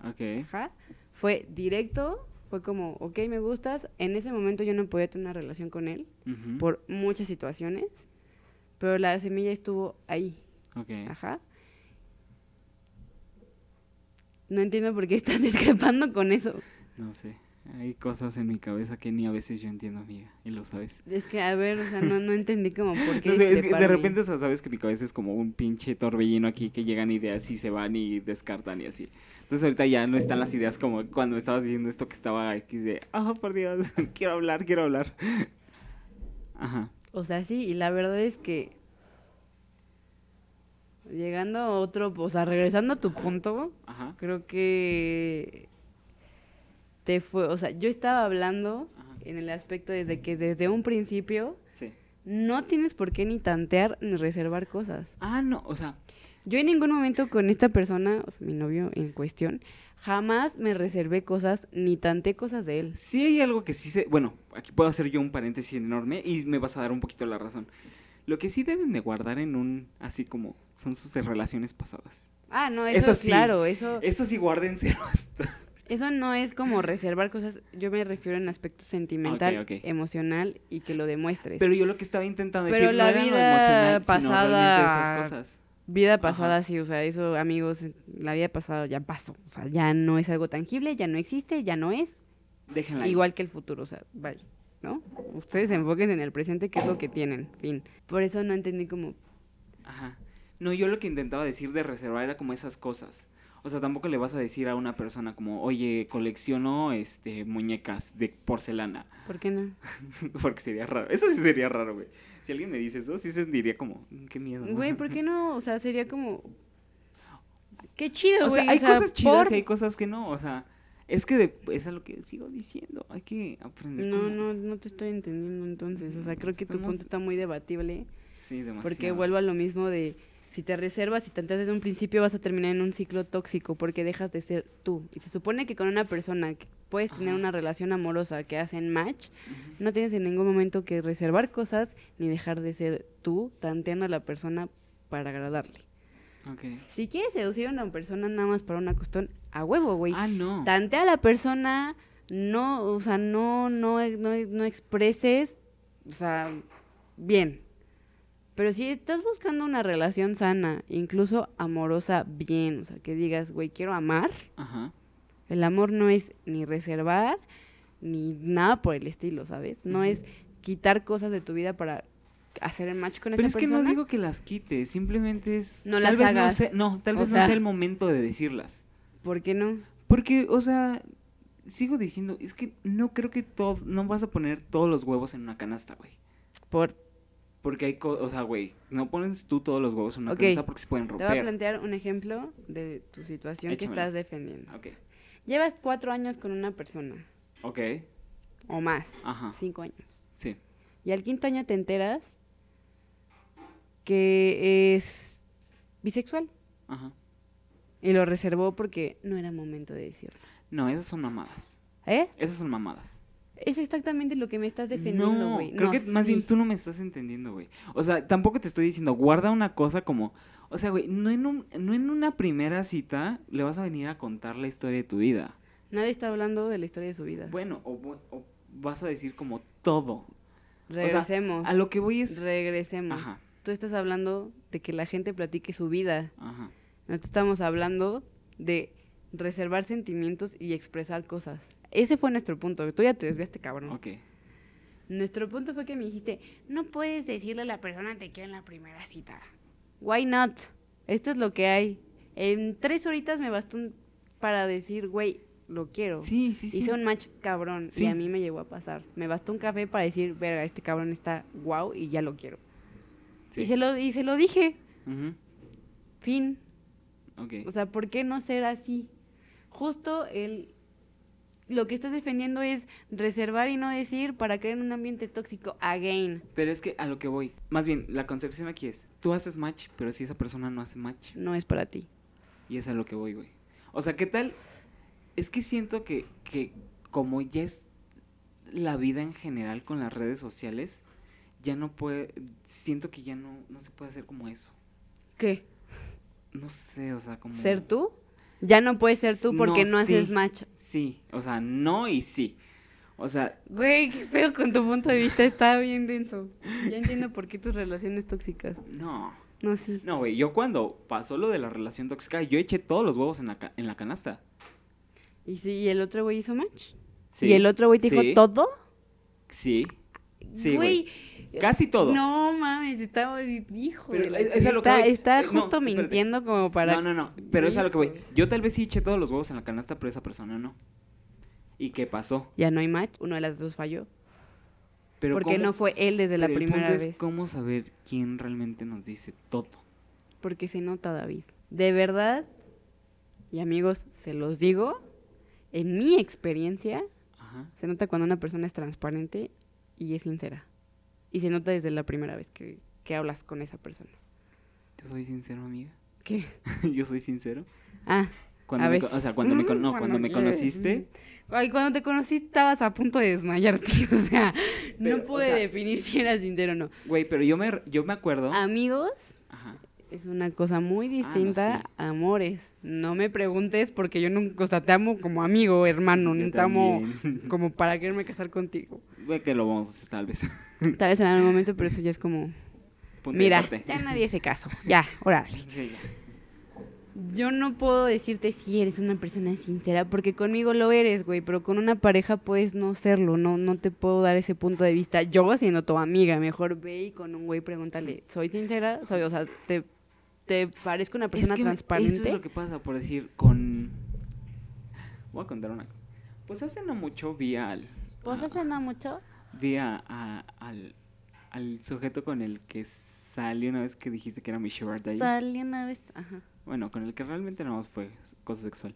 ok. Ajá. Fue directo, fue como, ok, me gustas. En ese momento yo no podía tener una relación con él por muchas situaciones, pero la semilla estuvo ahí. Ok. Ajá. No entiendo por qué estás <laughs> discrepando con eso. No sé. Hay cosas en mi cabeza que ni a veces yo entiendo, amiga. Y lo sabes. Es que, a ver, o sea, no, no entendí como por qué. <laughs> No sé, es que de repente, o sea, sabes que mi cabeza es como un pinche torbellino aquí que llegan ideas y se van y descartan y así. Entonces ahorita ya no están las ideas como cuando me estabas diciendo esto que estaba aquí de, ah, por Dios, <laughs> quiero hablar, quiero hablar. Ajá. O sea, sí, y la verdad es que llegando a otro, o sea, regresando a tu punto, Ajá. creo que te fue, o sea, yo estaba hablando Ajá. en el aspecto desde que desde un principio Sí. no tienes por qué ni tantear ni reservar cosas. Ah, no, o sea, Yo en ningún momento con esta persona, o sea, mi novio en cuestión, jamás me reservé cosas ni tanteé cosas de él. sí hay algo que sí se... Bueno, aquí puedo hacer yo un paréntesis enorme y me vas a dar un poquito la razón. Lo que sí deben de guardar en un... Así como son sus relaciones pasadas. Ah, no, eso, Eso sí. claro, eso Eso sí, guárdense <laughs> hasta... Eso no es como reservar cosas, yo me refiero en aspecto sentimental, emocional y que lo demuestres. Pero yo lo que estaba intentando Pero decir la no era lo vida emocional, sino pasada- esas cosas. vida pasada Ajá. sí, o sea, eso amigos, la vida pasada ya pasó, o sea, ya no es algo tangible, ya no existe, ya no es, Déjenla ahí. igual que el futuro, o sea, vaya, ¿no? Ustedes enfoquen en el presente, que es lo que tienen, fin. Por eso no entendí como, Ajá. No, yo lo que intentaba decir de reservar era como esas cosas. O sea, tampoco le vas a decir a una persona como, oye, colecciono este muñecas de porcelana. <laughs> ¿por qué no? <laughs> Porque sería raro. Eso sí sería raro, güey. Si alguien me dice eso, sí se diría como, "Mm, qué miedo. ¿no?". <laughs> Güey, ¿por qué no? O sea, sería como, qué chido, O güey. sea, hay cosas chidas por- y hay cosas que no. O sea, es que de, es a lo que sigo diciendo. Hay que aprender. No, cómo- no, no te estoy entendiendo entonces. O sea, creo que tu punto está muy debatible. Sí, demasiado. Porque vuelvo a lo mismo de si te reservas y tanteas desde un principio vas a terminar en un ciclo tóxico porque dejas de ser tú. Y se supone que con una persona que puedes tener una relación amorosa que hacen match, no tienes en ningún momento que reservar cosas ni dejar de ser tú tanteando a la persona para agradarle. Si quieres seducir a una persona nada más para una cuestión, a huevo, güey. Ah, no. Tantea a la persona, no, o sea, no, no, no, no expreses, o sea, bien. Pero si estás buscando una relación sana, incluso amorosa, bien, o sea, que digas, güey, quiero amar, Ajá. el amor no es ni reservar, ni nada por el estilo, ¿sabes? No es quitar cosas de tu vida para hacer el match con Pero esa es que persona. no digo que las quites, simplemente es... No tal las vez hagas. No, tal O vez no sea el momento de decirlas. ¿Por qué no? Porque, o sea, sigo diciendo, es que no creo que todo, no vas a poner todos los huevos en una canasta, güey. Por, Porque hay cosas, o sea, güey, no pones tú todos los huevos en una Ok. canasta porque se pueden te voy a romper. plantear un ejemplo de tu situación que estás defendiendo. Ok, Llevas cuatro años con una persona, ok, o más, ajá, cinco años. sí, Y al quinto año te enteras que es bisexual. ajá. Y lo reservó porque no era momento de decirlo. No, esas son mamadas. ¿Eh? Esas son mamadas. Es exactamente lo que me estás defendiendo, no, güey. creo No, que más bien tú no me estás entendiendo, güey. O sea, tampoco te estoy diciendo, guarda una cosa como... O sea, güey, no en, un- no en una primera cita le vas a venir a contar la historia de tu vida. Nadie está hablando de la historia de su vida. Bueno, o, o vas a decir como todo. sea, Regresemos. A lo que voy es... Regresemos. Ajá, Tú estás hablando de que la gente platique su vida. ajá. Nosotros estamos hablando de reservar sentimientos y expresar cosas. Ese fue nuestro punto. Tú ya te desviaste, cabrón. Ok. Nuestro punto fue que me dijiste, no puedes decirle a la persona te quiero en la primera cita. Why not? Esto es lo que hay. En tres horitas me bastó un- para decir, güey, lo quiero. Sí, sí, sí. Hice un match cabrón Sí. y a mí me llegó a pasar. Me bastó un café para decir, verga, este cabrón está guau y ya lo quiero. Sí. Y, se lo, y se lo dije. Fin. Ok. O sea, ¿por qué no ser así? Justo el lo que estás defendiendo es reservar y no decir para caer en un ambiente tóxico again. Pero es que a lo que voy, más bien, la concepción aquí es, tú haces match, pero si esa persona no hace match, No es para ti. y es a lo que voy, güey. O sea, ¿qué tal? Es que siento que, que como ya es la vida en general con las redes sociales, ya no puede, siento que ya no, no se puede hacer como eso. ¿Qué? No sé, o sea, como... ¿Ser tú? Ya no puedes ser tú porque No, no, haces match. Sí, o sea, no y sí. O sea, Güey, qué feo con tu punto de vista, está bien denso. Ya entiendo por qué tus relaciones tóxicas. no. No, sí. No, güey, yo cuando pasó lo de la relación tóxica, yo eché todos los huevos en la, ca- en la canasta. ¿Y sí, y el otro güey hizo match? Sí, ¿Y el otro güey te sí, dijo todo? Sí, sí, güey. Casi todo. No mames, está hijo Pero es- es a lo que está, voy. está Eh, no, justo mintiendo como para No, no, no. Pero es a lo que voy. Hijo. Yo tal vez sí eché todos los huevos en la canasta, pero esa persona no. ¿Y qué pasó? Ya no hay match, uno de las dos falló. Pero porque ¿cómo- no fue él desde la el primera punto es vez. cómo saber quién realmente nos dice todo. Porque se nota, David. De verdad, y amigos, se los digo, en mi experiencia, Ajá. se nota cuando una persona es transparente y es sincera. Y se nota desde la primera vez que, que hablas con esa persona. Yo soy sincero, amiga. ¿Qué? <laughs> Yo soy sincero. Ah, Cuando A me, veces. o sea, cuando me, no, Mm, cuando me conociste, ay, cuando te conocí estabas a punto de desmayarte. <laughs> O sea, Pero, no o pude sea- definir si eras sincero o no. güey, pero yo me, yo me acuerdo. Amigos Ajá. Es una cosa muy Ah, no, distinta sí. a amores. No me preguntes porque yo nunca, o sea, te amo como amigo, hermano, <laughs> no te amo <laughs> como para quererme casar contigo. Güey, que lo vamos a hacer tal vez. <laughs> Tal vez en algún momento, pero eso ya es como, Punto mira, ya nadie hace caso. Ya, órale. Sí, ya. Yo no puedo decirte si eres una persona sincera, porque conmigo lo eres, güey, pero con una pareja puedes no serlo, no, no te puedo dar ese punto de vista. Yo siendo tu amiga, mejor ve y con un güey pregúntale, ¿soy sincera? Soy, o sea, ¿te, te parezco una persona Es que transparente? Eso es lo que pasa, por decir, con... Voy a contar una cosa. Pues hace no mucho vi al... ¿Pues hace no mucho? Vi a- a- al, al sujeto con el que salí una vez que dijiste que era mi sugar daddy. Salí una vez, ajá. Bueno, con el que realmente nada más fue cosa sexual.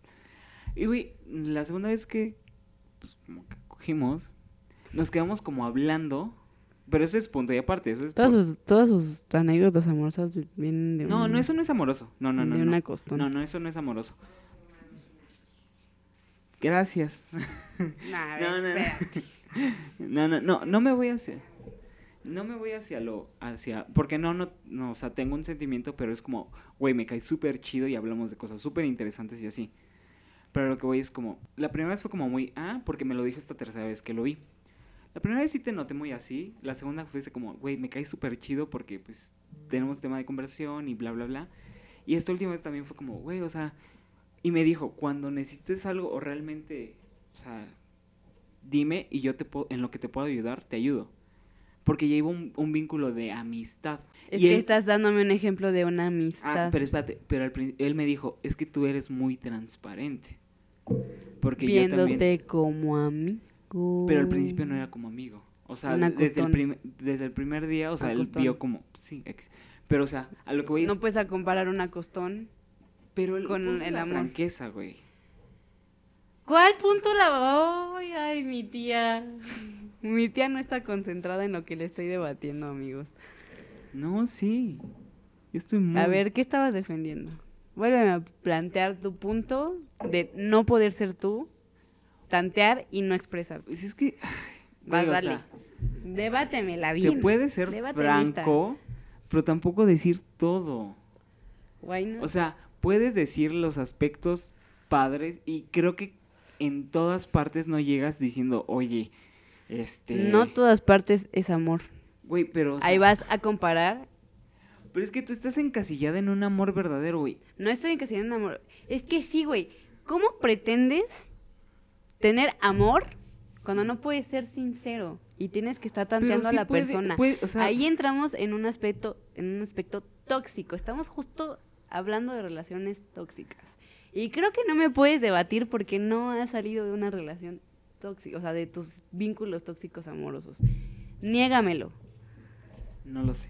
Y güey, la segunda vez que pues, como que cogimos, nos quedamos como hablando, pero ese es punto y aparte, eso es Todas por- sus, todas sus anécdotas amorosas vienen de No, un- no, eso no es amoroso. No, no, no. de no. una costón. No, no, eso no es amoroso. Gracias. <laughs> Nah. <laughs> No, no, no, no me voy hacia. No me voy hacia lo. hacia Porque no, no, no, o sea, tengo un sentimiento, pero es como, güey, me cae súper chido y hablamos de cosas súper interesantes y así. Pero lo que voy es como. La primera vez fue como muy. Ah, porque me lo dijo esta tercera vez que lo vi. La primera vez sí te noté muy así. La segunda fue ese como, güey, me cae súper chido porque, pues, tenemos tema de conversación y bla, bla, bla. Y esta última vez también fue como, güey, o sea. Y me dijo, cuando necesites algo o realmente. O sea, dime y yo te puedo, en lo que te puedo ayudar, te ayudo. Porque ya iba un, un vínculo de amistad. Es Y que él- estás dándome un ejemplo de una Ah, amistad. pero espérate, pero al él me dijo, es que tú eres muy transparente. Porque yo viéndote también... como amigo. Pero al principio no era como amigo. O sea, desde el, prim- desde el primer día, o sea, él vio como, sí, ex- pero o sea, a lo que voy es, No puedes a comparar un acostón. pero el, con el la amor. franqueza, güey. ¿Cuál punto la Ay, ay, mi tía. Mi tía no está concentrada en lo que le estoy debatiendo, amigos. No, sí. Yo estoy muy... A ver, ¿qué estabas defendiendo? Vuélveme a plantear tu punto de no poder ser tú, tantear y no expresar. Pues es que, Vas, güey, o dale. sea, Debátemela se bien. puede ser Débate franco, pero tampoco decir todo. Why not? O sea, puedes decir los aspectos padres y creo que en todas partes no llegas diciendo, oye, este... No todas partes es amor. Güey, pero... o sea, Ahí vas a comparar. Pero es que tú estás encasillada en un amor verdadero, güey. No estoy encasillando en amor. Es que sí, güey. ¿Cómo pretendes tener amor cuando no puedes ser sincero? Y tienes que estar tanteando sí a la puede- persona. puede- o sea- Ahí entramos en un aspecto, en un aspecto tóxico. Estamos justo hablando de relaciones tóxicas. Y creo que no me puedes debatir porque no has salido de una relación tóxica, o sea, de tus vínculos tóxicos amorosos. Niégamelo, No lo sé.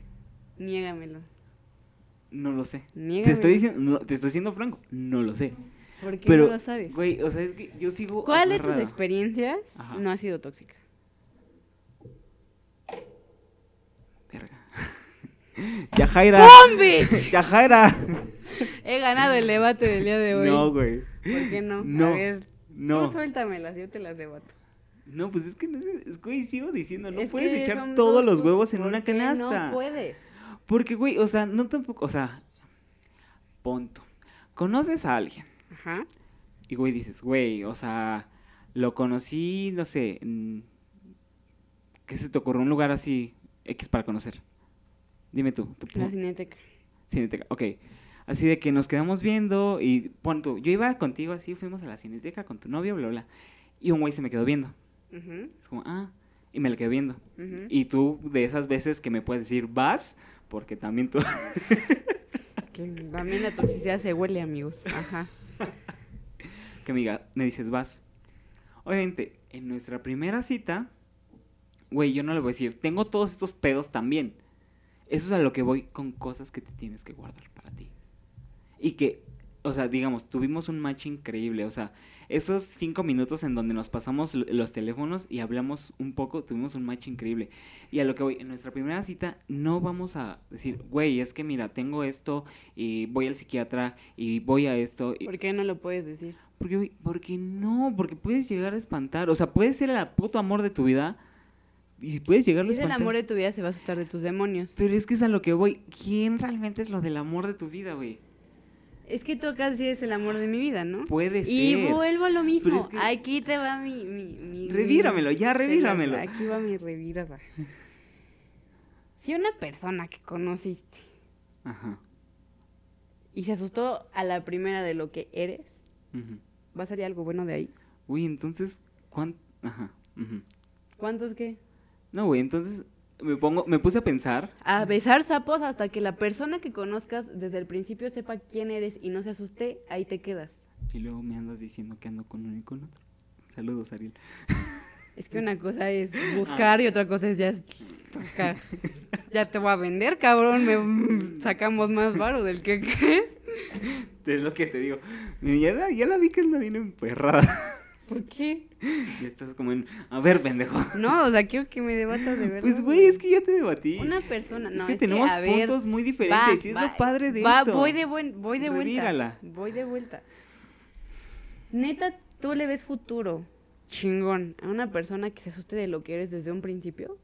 niégamelo. No lo sé. Niégamelo. Te estoy diciendo, no, te estoy siendo franco. No lo sé. ¿Por qué Pero, no lo sabes? güey, o sea, es que yo sigo. ¿Cuál de tus experiencias Ajá. no ha sido tóxica? Verga. <laughs> Yajaira. ¡Pum, bitch! <laughs> Yajaira. <laughs> He ganado el debate del día de hoy. No, güey. ¿Por qué no? No, A ver, No. tú suéltamelas, yo te las debato. No, pues es que no es, güey, sigo diciendo, no Es puedes echar todos dos los huevos en ¿Por una canasta. No puedes. Porque, güey, o sea, no tampoco, o sea, punto. Conoces a alguien Ajá. y, güey, dices, güey, o sea, lo conocí, no sé, ¿qué se te ocurre? Un lugar así, X para conocer. Dime tú. tú La cineteca. Cineteca, ok. Así de que nos quedamos viendo y pon tú, yo iba contigo así, fuimos a la cineteca con tu novio, bla, bla. Y un güey se me quedó viendo. Ujú, Es como, ah, y me le quedé viendo. ujú. Y tú, de esas veces que me puedes decir, vas, porque también tú. Es que también la toxicidad se huele, amigos. Ajá. <laughs> que me, diga, me dices, vas. Obviamente, en nuestra primera cita, güey, yo no le voy a decir, tengo todos estos pedos también. Eso es a lo que voy con cosas que te tienes que guardar para ti. Y que, o sea, digamos, tuvimos un match increíble. O sea, esos cinco minutos en donde nos pasamos los teléfonos y hablamos un poco, tuvimos un match increíble. Y a lo que voy, en nuestra primera cita no vamos a decir, güey, es que mira, tengo esto y voy al psiquiatra y voy a esto. y- ¿Por qué no lo puedes decir? porque, porque no, porque puedes llegar a espantar. O sea, puedes ser el puto amor de tu vida y puedes llegar a Si es el espantar. amor de tu vida, se va a asustar de tus demonios. Pero es que es a lo que voy. ¿Quién realmente es lo del amor de tu vida, güey? Es que tú acá sí eres el amor de mi vida, ¿no? Puede Y ser. vuelvo a lo mismo. Pero es que- Aquí te va mi... mi, mi Revíramelo, ya, revíramelo. Aquí va mi revirada. Si una persona que conociste Ajá. y se asustó a la primera de lo que eres. ¿va a salir algo bueno de ahí? Güey, entonces, ¿cuánto? Ajá. ¿Cuántos qué? No, güey, entonces me pongo, me puse a pensar. A besar sapos hasta que la persona que conozcas desde el principio sepa quién eres y no se asuste, ahí te quedas. Y luego me andas diciendo que ando con uno y con otro. Saludos, Ariel. <laughs> Es que una cosa es buscar y otra cosa es ya acá. <laughs> Ya te voy a vender, cabrón. Me sacamos más varo del que crees. Es lo que te digo. Ya la, ya la vi que anda bien emperrada. ¿Por qué? Ya estás como en. A ver, pendejo. No, o sea, quiero que me debatas de verdad. Pues, güey, es que ya te debatí. Una persona, no, es que es tenemos a ver, puntos muy va, diferentes. y es va, lo padre de va, esto. Voy de, buen, voy de vuelta. Voy de vuelta. Neta, tú le ves futuro chingón a una persona que se asuste de lo que eres desde un principio.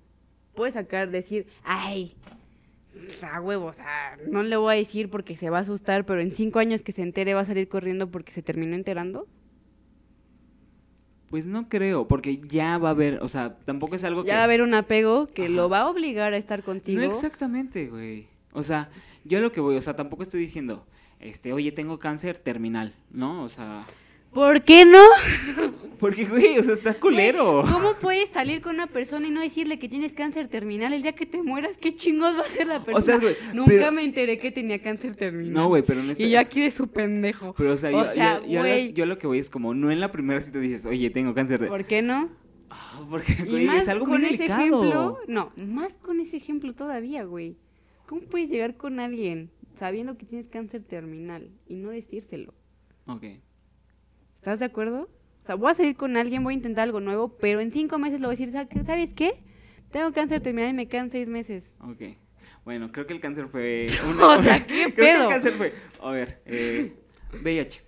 Puedes sacar, decir, ay, a huevos, o sea, no le voy a decir porque se va a asustar, pero en cinco años que se entere va a salir corriendo porque se terminó enterando. Pues no creo, porque ya va a haber, o sea, tampoco es algo que... Ya va a haber un apego que Ajá. lo va a obligar a estar contigo. No exactamente, güey. O sea, yo a lo que voy, o sea, tampoco estoy diciendo, este, oye, tengo cáncer terminal, ¿no? O sea, ¿Por qué no? porque, güey, o sea, está culero. ¿Cómo puedes salir con una persona y no decirle que tienes cáncer terminal el día que te mueras? ¿Qué chingos va a ser la persona? O sea, güey, Nunca pero- me enteré que tenía cáncer terminal. No, güey, pero no está... Y yo aquí de su pendejo. Pero, o sea, O yo, sea, yo- yo lo- güey. yo lo que voy es como, no en la primera cita dices, oye, tengo cáncer de... ¿Por qué no? Ah, porque, Y güey, más es algo muy con ese delicado. ejemplo, no, más con ese ejemplo todavía, güey. ¿Cómo puedes llegar con alguien sabiendo que tienes cáncer terminal y no decírselo? Ok. ¿Estás de acuerdo? O sea, voy a salir con alguien, voy a intentar algo nuevo, pero en cinco meses lo voy a decir, "¿Sa- ¿sabes qué? Tengo cáncer terminal y me quedan seis meses. Ok. Bueno, creo que el cáncer fue. <laughs> O sea, <laughs> ¿qué creo que el pedo? cáncer fue. A ver, eh, VIH.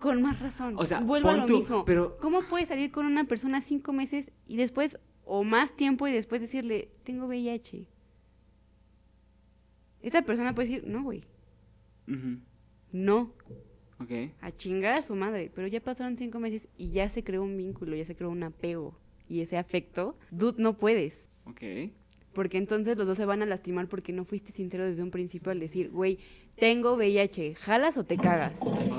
Con más razón. O sea, vuelvo a lo tú, mismo. pero- ¿Cómo puedes salir con una persona cinco meses y después, o más tiempo, y después decirle, tengo VIH? Esta persona puede decir, no, güey, no, A chingar a su madre. Pero ya pasaron cinco meses y ya se creó un vínculo, ya se creó un apego. Y ese afecto, dude, no puedes. Ok. Porque entonces los dos se van a lastimar porque no fuiste sincero desde un principio al decir, güey, tengo VIH, ¿jalas o te cagas?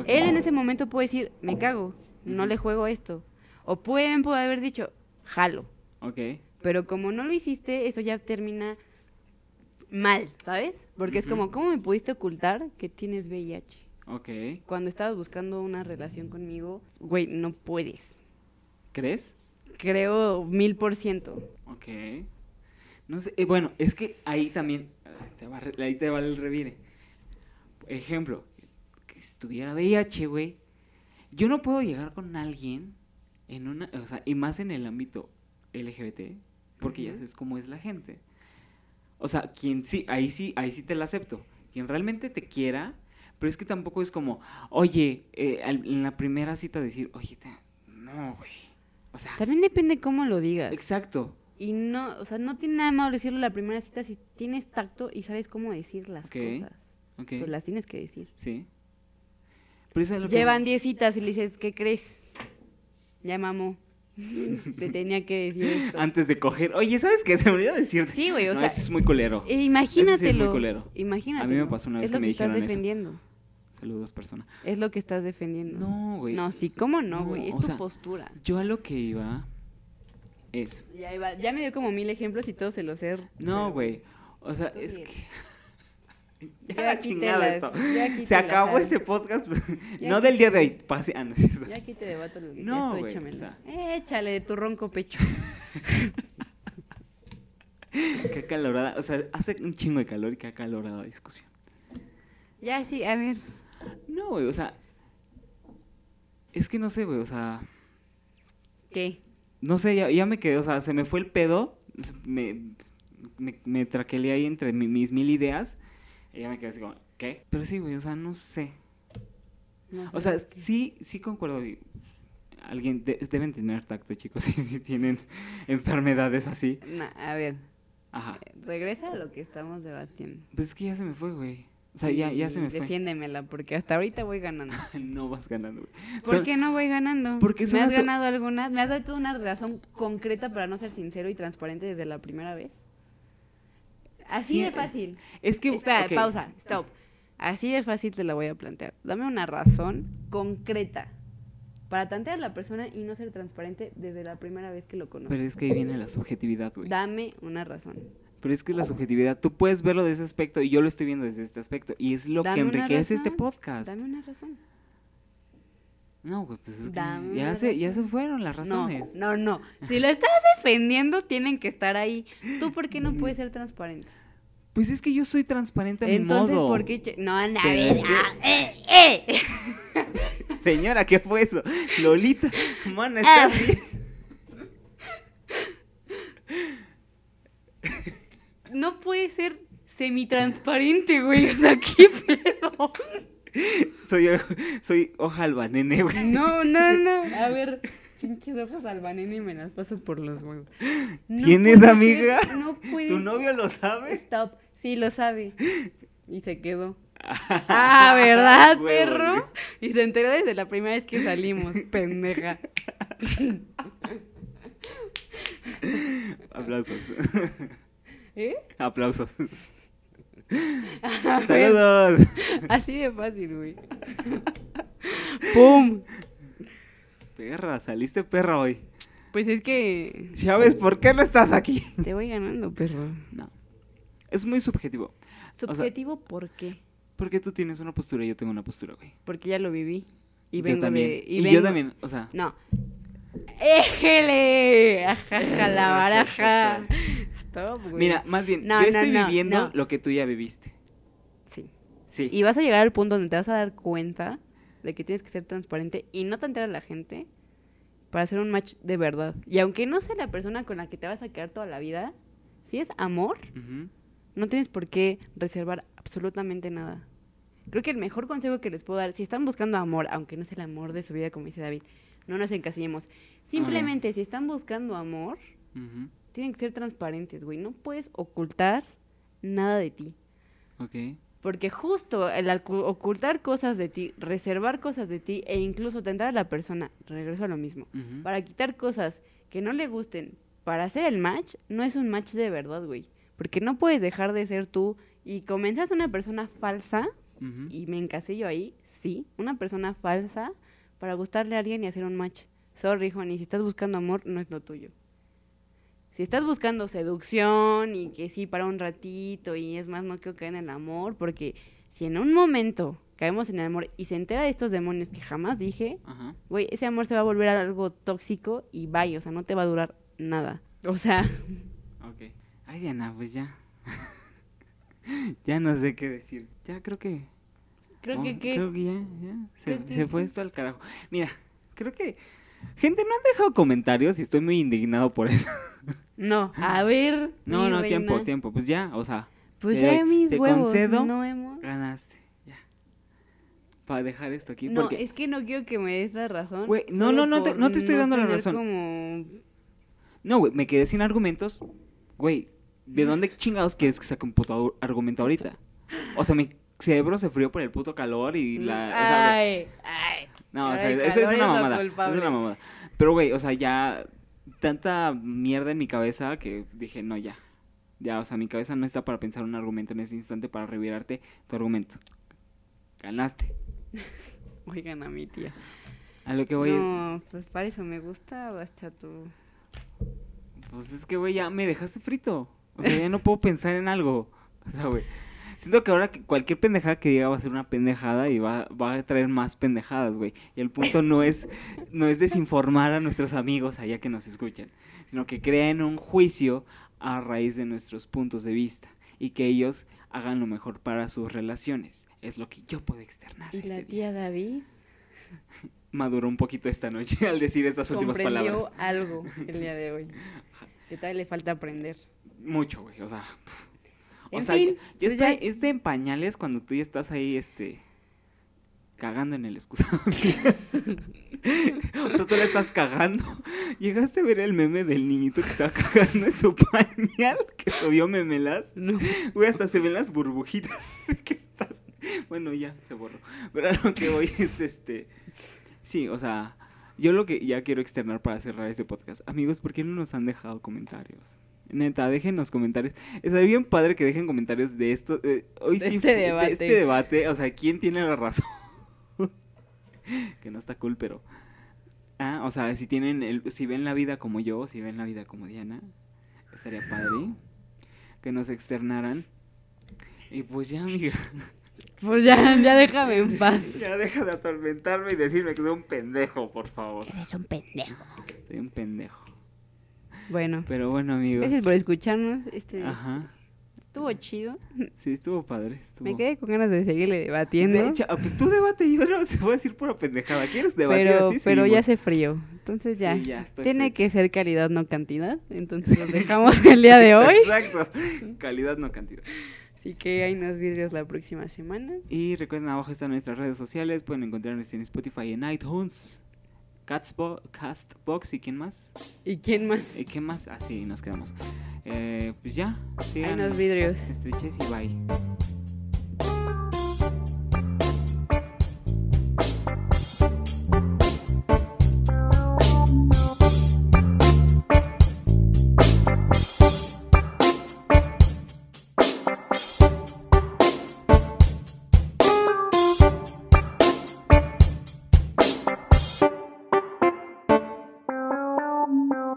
Él en ese momento puede decir, me cago, no le juego esto. O pueden poder haber dicho, jalo. Ok. Pero como no lo hiciste, eso ya termina mal, ¿sabes? Porque es como, ¿cómo me pudiste ocultar que tienes VIH? Ok. Cuando estabas buscando una relación conmigo, güey, no puedes. ¿Crees? Creo mil por ciento. Ok. No sé, eh, bueno, es que ahí también, ah, te va, re- ahí te va el revire. Ejemplo, que si tuviera VIH, güey, yo no puedo llegar con alguien en una, o sea, y más en el ámbito LGBT, porque ya sabes cómo es la gente. O sea, quien sí, ahí sí, ahí sí te la acepto. Quien realmente te quiera, pero es que tampoco es como, oye, eh, al- en la primera cita decir, oye, te- no, güey. O sea, También depende cómo lo digas. exacto. Y no, o sea, no tiene nada malo decirlo la primera cita si tienes tacto y sabes cómo decir las Ok, cosas. Ok. Pues las tienes que decir. Sí. Pero eso es lo que- Llevan 10 citas y le dices, ¿qué crees? Ya mamó. <laughs> Te tenía que decir esto. Antes de coger. Oye, ¿sabes qué? <laughs> Se me olvidó decirte. Sí, güey, o no, sea, eso es muy culero. Eh, imagínatelo. culero. Imagínatelo. A mí me pasó una vez es que lo me que estás dijeron eso. defendiendo. Saludos, persona. Es lo que estás defendiendo. No, güey. No, sí, ¿cómo no, No, güey? Es tu sea, postura. Yo a lo que iba es. Ya, iba- ya me dio como mil ejemplos y todos se los sé. No, güey. O sea, es que. <laughs> Ya <laughs> Ya la chingada esto. ya Se acabó ese podcast. <laughs> Ya no del día de hoy. Pase. Ah, no. Ya aquí te debato lo que No, güey, échamelo. o sea. Échale de tu ronco pecho. Qué acalorada. O sea, hace un chingo de calor y qué acalorada discusión. ya, sí, a ver. No, güey. O sea. Es que no sé, güey. O sea. ¿Qué? No sé, ya, ya me quedé, o sea, se me fue el pedo, me, me, me traqueleé ahí entre mi- mis mil ideas, y ya me quedé así como, ¿qué? Pero sí, güey, o sea, no sé. No O sea, sí, sí concuerdo, alguien, de- deben tener tacto, chicos, <laughs> si, si tienen enfermedades así. Na- a ver, Ajá. regresa a lo que estamos debatiendo. Pues es que ya se me fue, güey. O sea, ya, ya se me fue. Defiéndemela, porque hasta ahorita voy ganando. <laughs> no vas ganando, güey. ¿Por qué no voy ganando? Porque ¿Me has so- ganado alguna? ¿Me has dado una razón concreta para no ser sincero y transparente desde la primera vez? Así Sí, de fácil. Es que... Espera, pausa, stop. Así de fácil te la voy a plantear. Dame una razón concreta para tantear a la persona y no ser transparente desde la primera vez que lo conoces. Pero es que ahí viene la subjetividad, güey. Dame una razón. Pero es que la subjetividad, tú puedes verlo desde ese aspecto y yo lo estoy viendo desde este aspecto. Y es lo Dame que enriquece este podcast. Dame una razón. No, pues es que Dame ya se, ya se fueron las razones. No, no, no. Si lo estás defendiendo, tienen que estar ahí. ¿Tú por qué no puedes ser transparente? Pues es que yo soy transparente a mi Entonces, modo. ¿por qué? No, anda, a ver. ah, eh, eh. <laughs> Señora, ¿qué fue eso? Lolita, mana, Ah. ¿estás bien? <laughs> No puede ser semitransparente, güey. O sea, ¿qué pedo? Soy, soy hojalba, nene, güey. No, no, no. A ver, pinches ojos albanene y me las paso por los huevos. No ¿Tienes amiga? ser, no puede ¿Tu ser. novio lo sabe? Stop. Sí, lo sabe. Y se quedó. <laughs> Ah, ¿verdad, Huevo, perro? güey. Y se enteró desde la primera vez que salimos, pendeja. Aplausos. <laughs> ¿Eh? Aplausos. A <laughs> ver, Saludos. Así de fácil, güey. ¡Pum! Perra, saliste perra hoy. Pues es que Chávez, ¿por qué no estás aquí? te voy ganando, perro. No. Es muy subjetivo. sea- Subjetivo, ¿por qué? Porque tú tienes una postura y yo tengo una postura, güey. Porque ya lo viví. Y Yo vengo también. de. Y, vengo- yo también, o sea, No. ¡Éjele! Ajaja, la baraja. Güey. Mira, más bien, No, yo no, estoy no, viviendo lo que tú ya viviste. Sí. Sí. Y vas a llegar al punto donde te vas a dar cuenta de que tienes que ser transparente y no tantear a la gente para hacer un match de verdad. Y aunque no sea la persona con la que te vas a quedar toda la vida, si es amor, no tienes por qué reservar absolutamente nada. Creo que el mejor consejo que les puedo dar, si están buscando amor, aunque no es el amor de su vida, como dice David, no nos encasillemos. Simplemente, si están buscando amor. Tienen que ser transparentes, güey. No puedes ocultar nada de ti. Ok. Porque justo el ocultar cosas de ti, reservar cosas de ti e incluso tentar a la persona, regreso a lo mismo, para quitar cosas que no le gusten, para hacer el match, no es un match de verdad, güey. Porque no puedes dejar de ser tú y comenzas una persona falsa, y me encasillo ahí, sí, una persona falsa para gustarle a alguien y hacer un match. Sorry, Juani, si estás buscando amor, no es lo tuyo. Si estás buscando seducción y que sí para un ratito y es más, no quiero caer en el amor, porque si en un momento caemos en el amor y se entera de estos demonios que jamás dije, güey, ese amor se va a volver algo tóxico y vaya, o sea, no te va a durar nada. O sea, <laughs> Ok. Ay, Diana, pues ya. <laughs> ya no sé qué decir. Ya creo que. creo oh, que, que Creo que ya, ya. Se, que fue esto al carajo. Mira, creo que. Gente, no han dejado comentarios y estoy muy indignado por eso. no, a ver. No, mi no, tiempo, reina. tiempo. Pues ya, o sea, Pues Te- ya mis te huevos concedo no hemos. ganaste. Ya. Para dejar esto aquí. No, porque es que no quiero que me des la razón. Güey, no, no, no te- no te estoy dando la razón. Como... No, güey, me quedé sin argumentos. Güey, ¿de dónde chingados quieres que saque un puto argumento ahorita? O sea, mi cerebro se frió por el puto calor y la... o sea, güey, ay, no, o sea, eso es una mamada. culpable. Es una mamada. Pero, güey, o sea, ya tanta mierda en mi cabeza que dije, no, ya. Ya, o sea, mi cabeza no está para pensar un argumento en ese instante para revirarte tu argumento. Ganaste. <laughs> Oigan a mi tía. A lo que voy No, pues para eso me gustabas, chato. Pues es que, güey, ya me dejaste frito. O sea, ya no puedo pensar en algo. <laughs> O sea, güey. Siento que ahora que cualquier pendejada que diga va a ser una pendejada y va, va a traer más pendejadas, güey. Y el punto no es, no es desinformar a nuestros amigos allá que nos escuchan, sino que creen un juicio a raíz de nuestros puntos de vista y que ellos hagan lo mejor para sus relaciones. Es lo que yo puedo externar. Y este la día. tía David <laughs> Maduró un poquito esta noche al decir estas últimas palabras. algo el día de hoy. <laughs> Que todavía le falta aprender. Mucho, güey, o sea. En sea, fin, yo, yo pues estoy en pañales cuando tú ya estás ahí, este, cagando en el excusado. <laughs> o sea, tú le estás cagando. ¿Llegaste a ver el meme del niñito que estaba cagando en su pañal? Que subió memelas. No. Güey, hasta se ven las burbujitas que estás... Bueno, ya, se borró. Pero lo que voy es, este... Sí, o sea, yo lo que ya quiero externar para cerrar este podcast. Amigos, ¿por qué no nos han dejado comentarios? Neta, dejen los comentarios. Estaría bien padre que dejen comentarios de esto. eh, hoy De sí este debate. este debate. O sea, ¿quién tiene la razón? <laughs> que no está cool, pero... Ah, o sea, si tienen el, si ven la vida como yo, si ven la vida como Diana, estaría padre que nos externaran. Y pues ya, amiga, Pues ya, ya déjame en paz. <laughs> ya deja de atormentarme y decirme que soy un pendejo, por favor. Eres un pendejo. Soy un pendejo. Bueno, Pero bueno, amigos. gracias por escucharnos. Este Ajá. estuvo chido. Sí, estuvo padre. Estuvo... Me quedé con ganas de seguirle debatiendo. De hecho, ah, pues tú debate y yo no <laughs> se a decir pura pendejada. ¿Quieres debatir pero así? pero ya Seguimos. hace frío. Entonces ya. Sí, ya Tiene que ser calidad, no cantidad. Entonces los dejamos el día de hoy. <laughs> Exacto. Calidad, no cantidad. Así que hay unos vidrios la próxima semana. Y recuerden, abajo están nuestras redes sociales. Pueden encontrarnos en Spotify y en iTunes. Catsbo Castbox y quién más. ¿Y quién más? ¿Y qué más? Así nos quedamos. Eh, pues ya. Sigan unos vidrios. estreches y bye.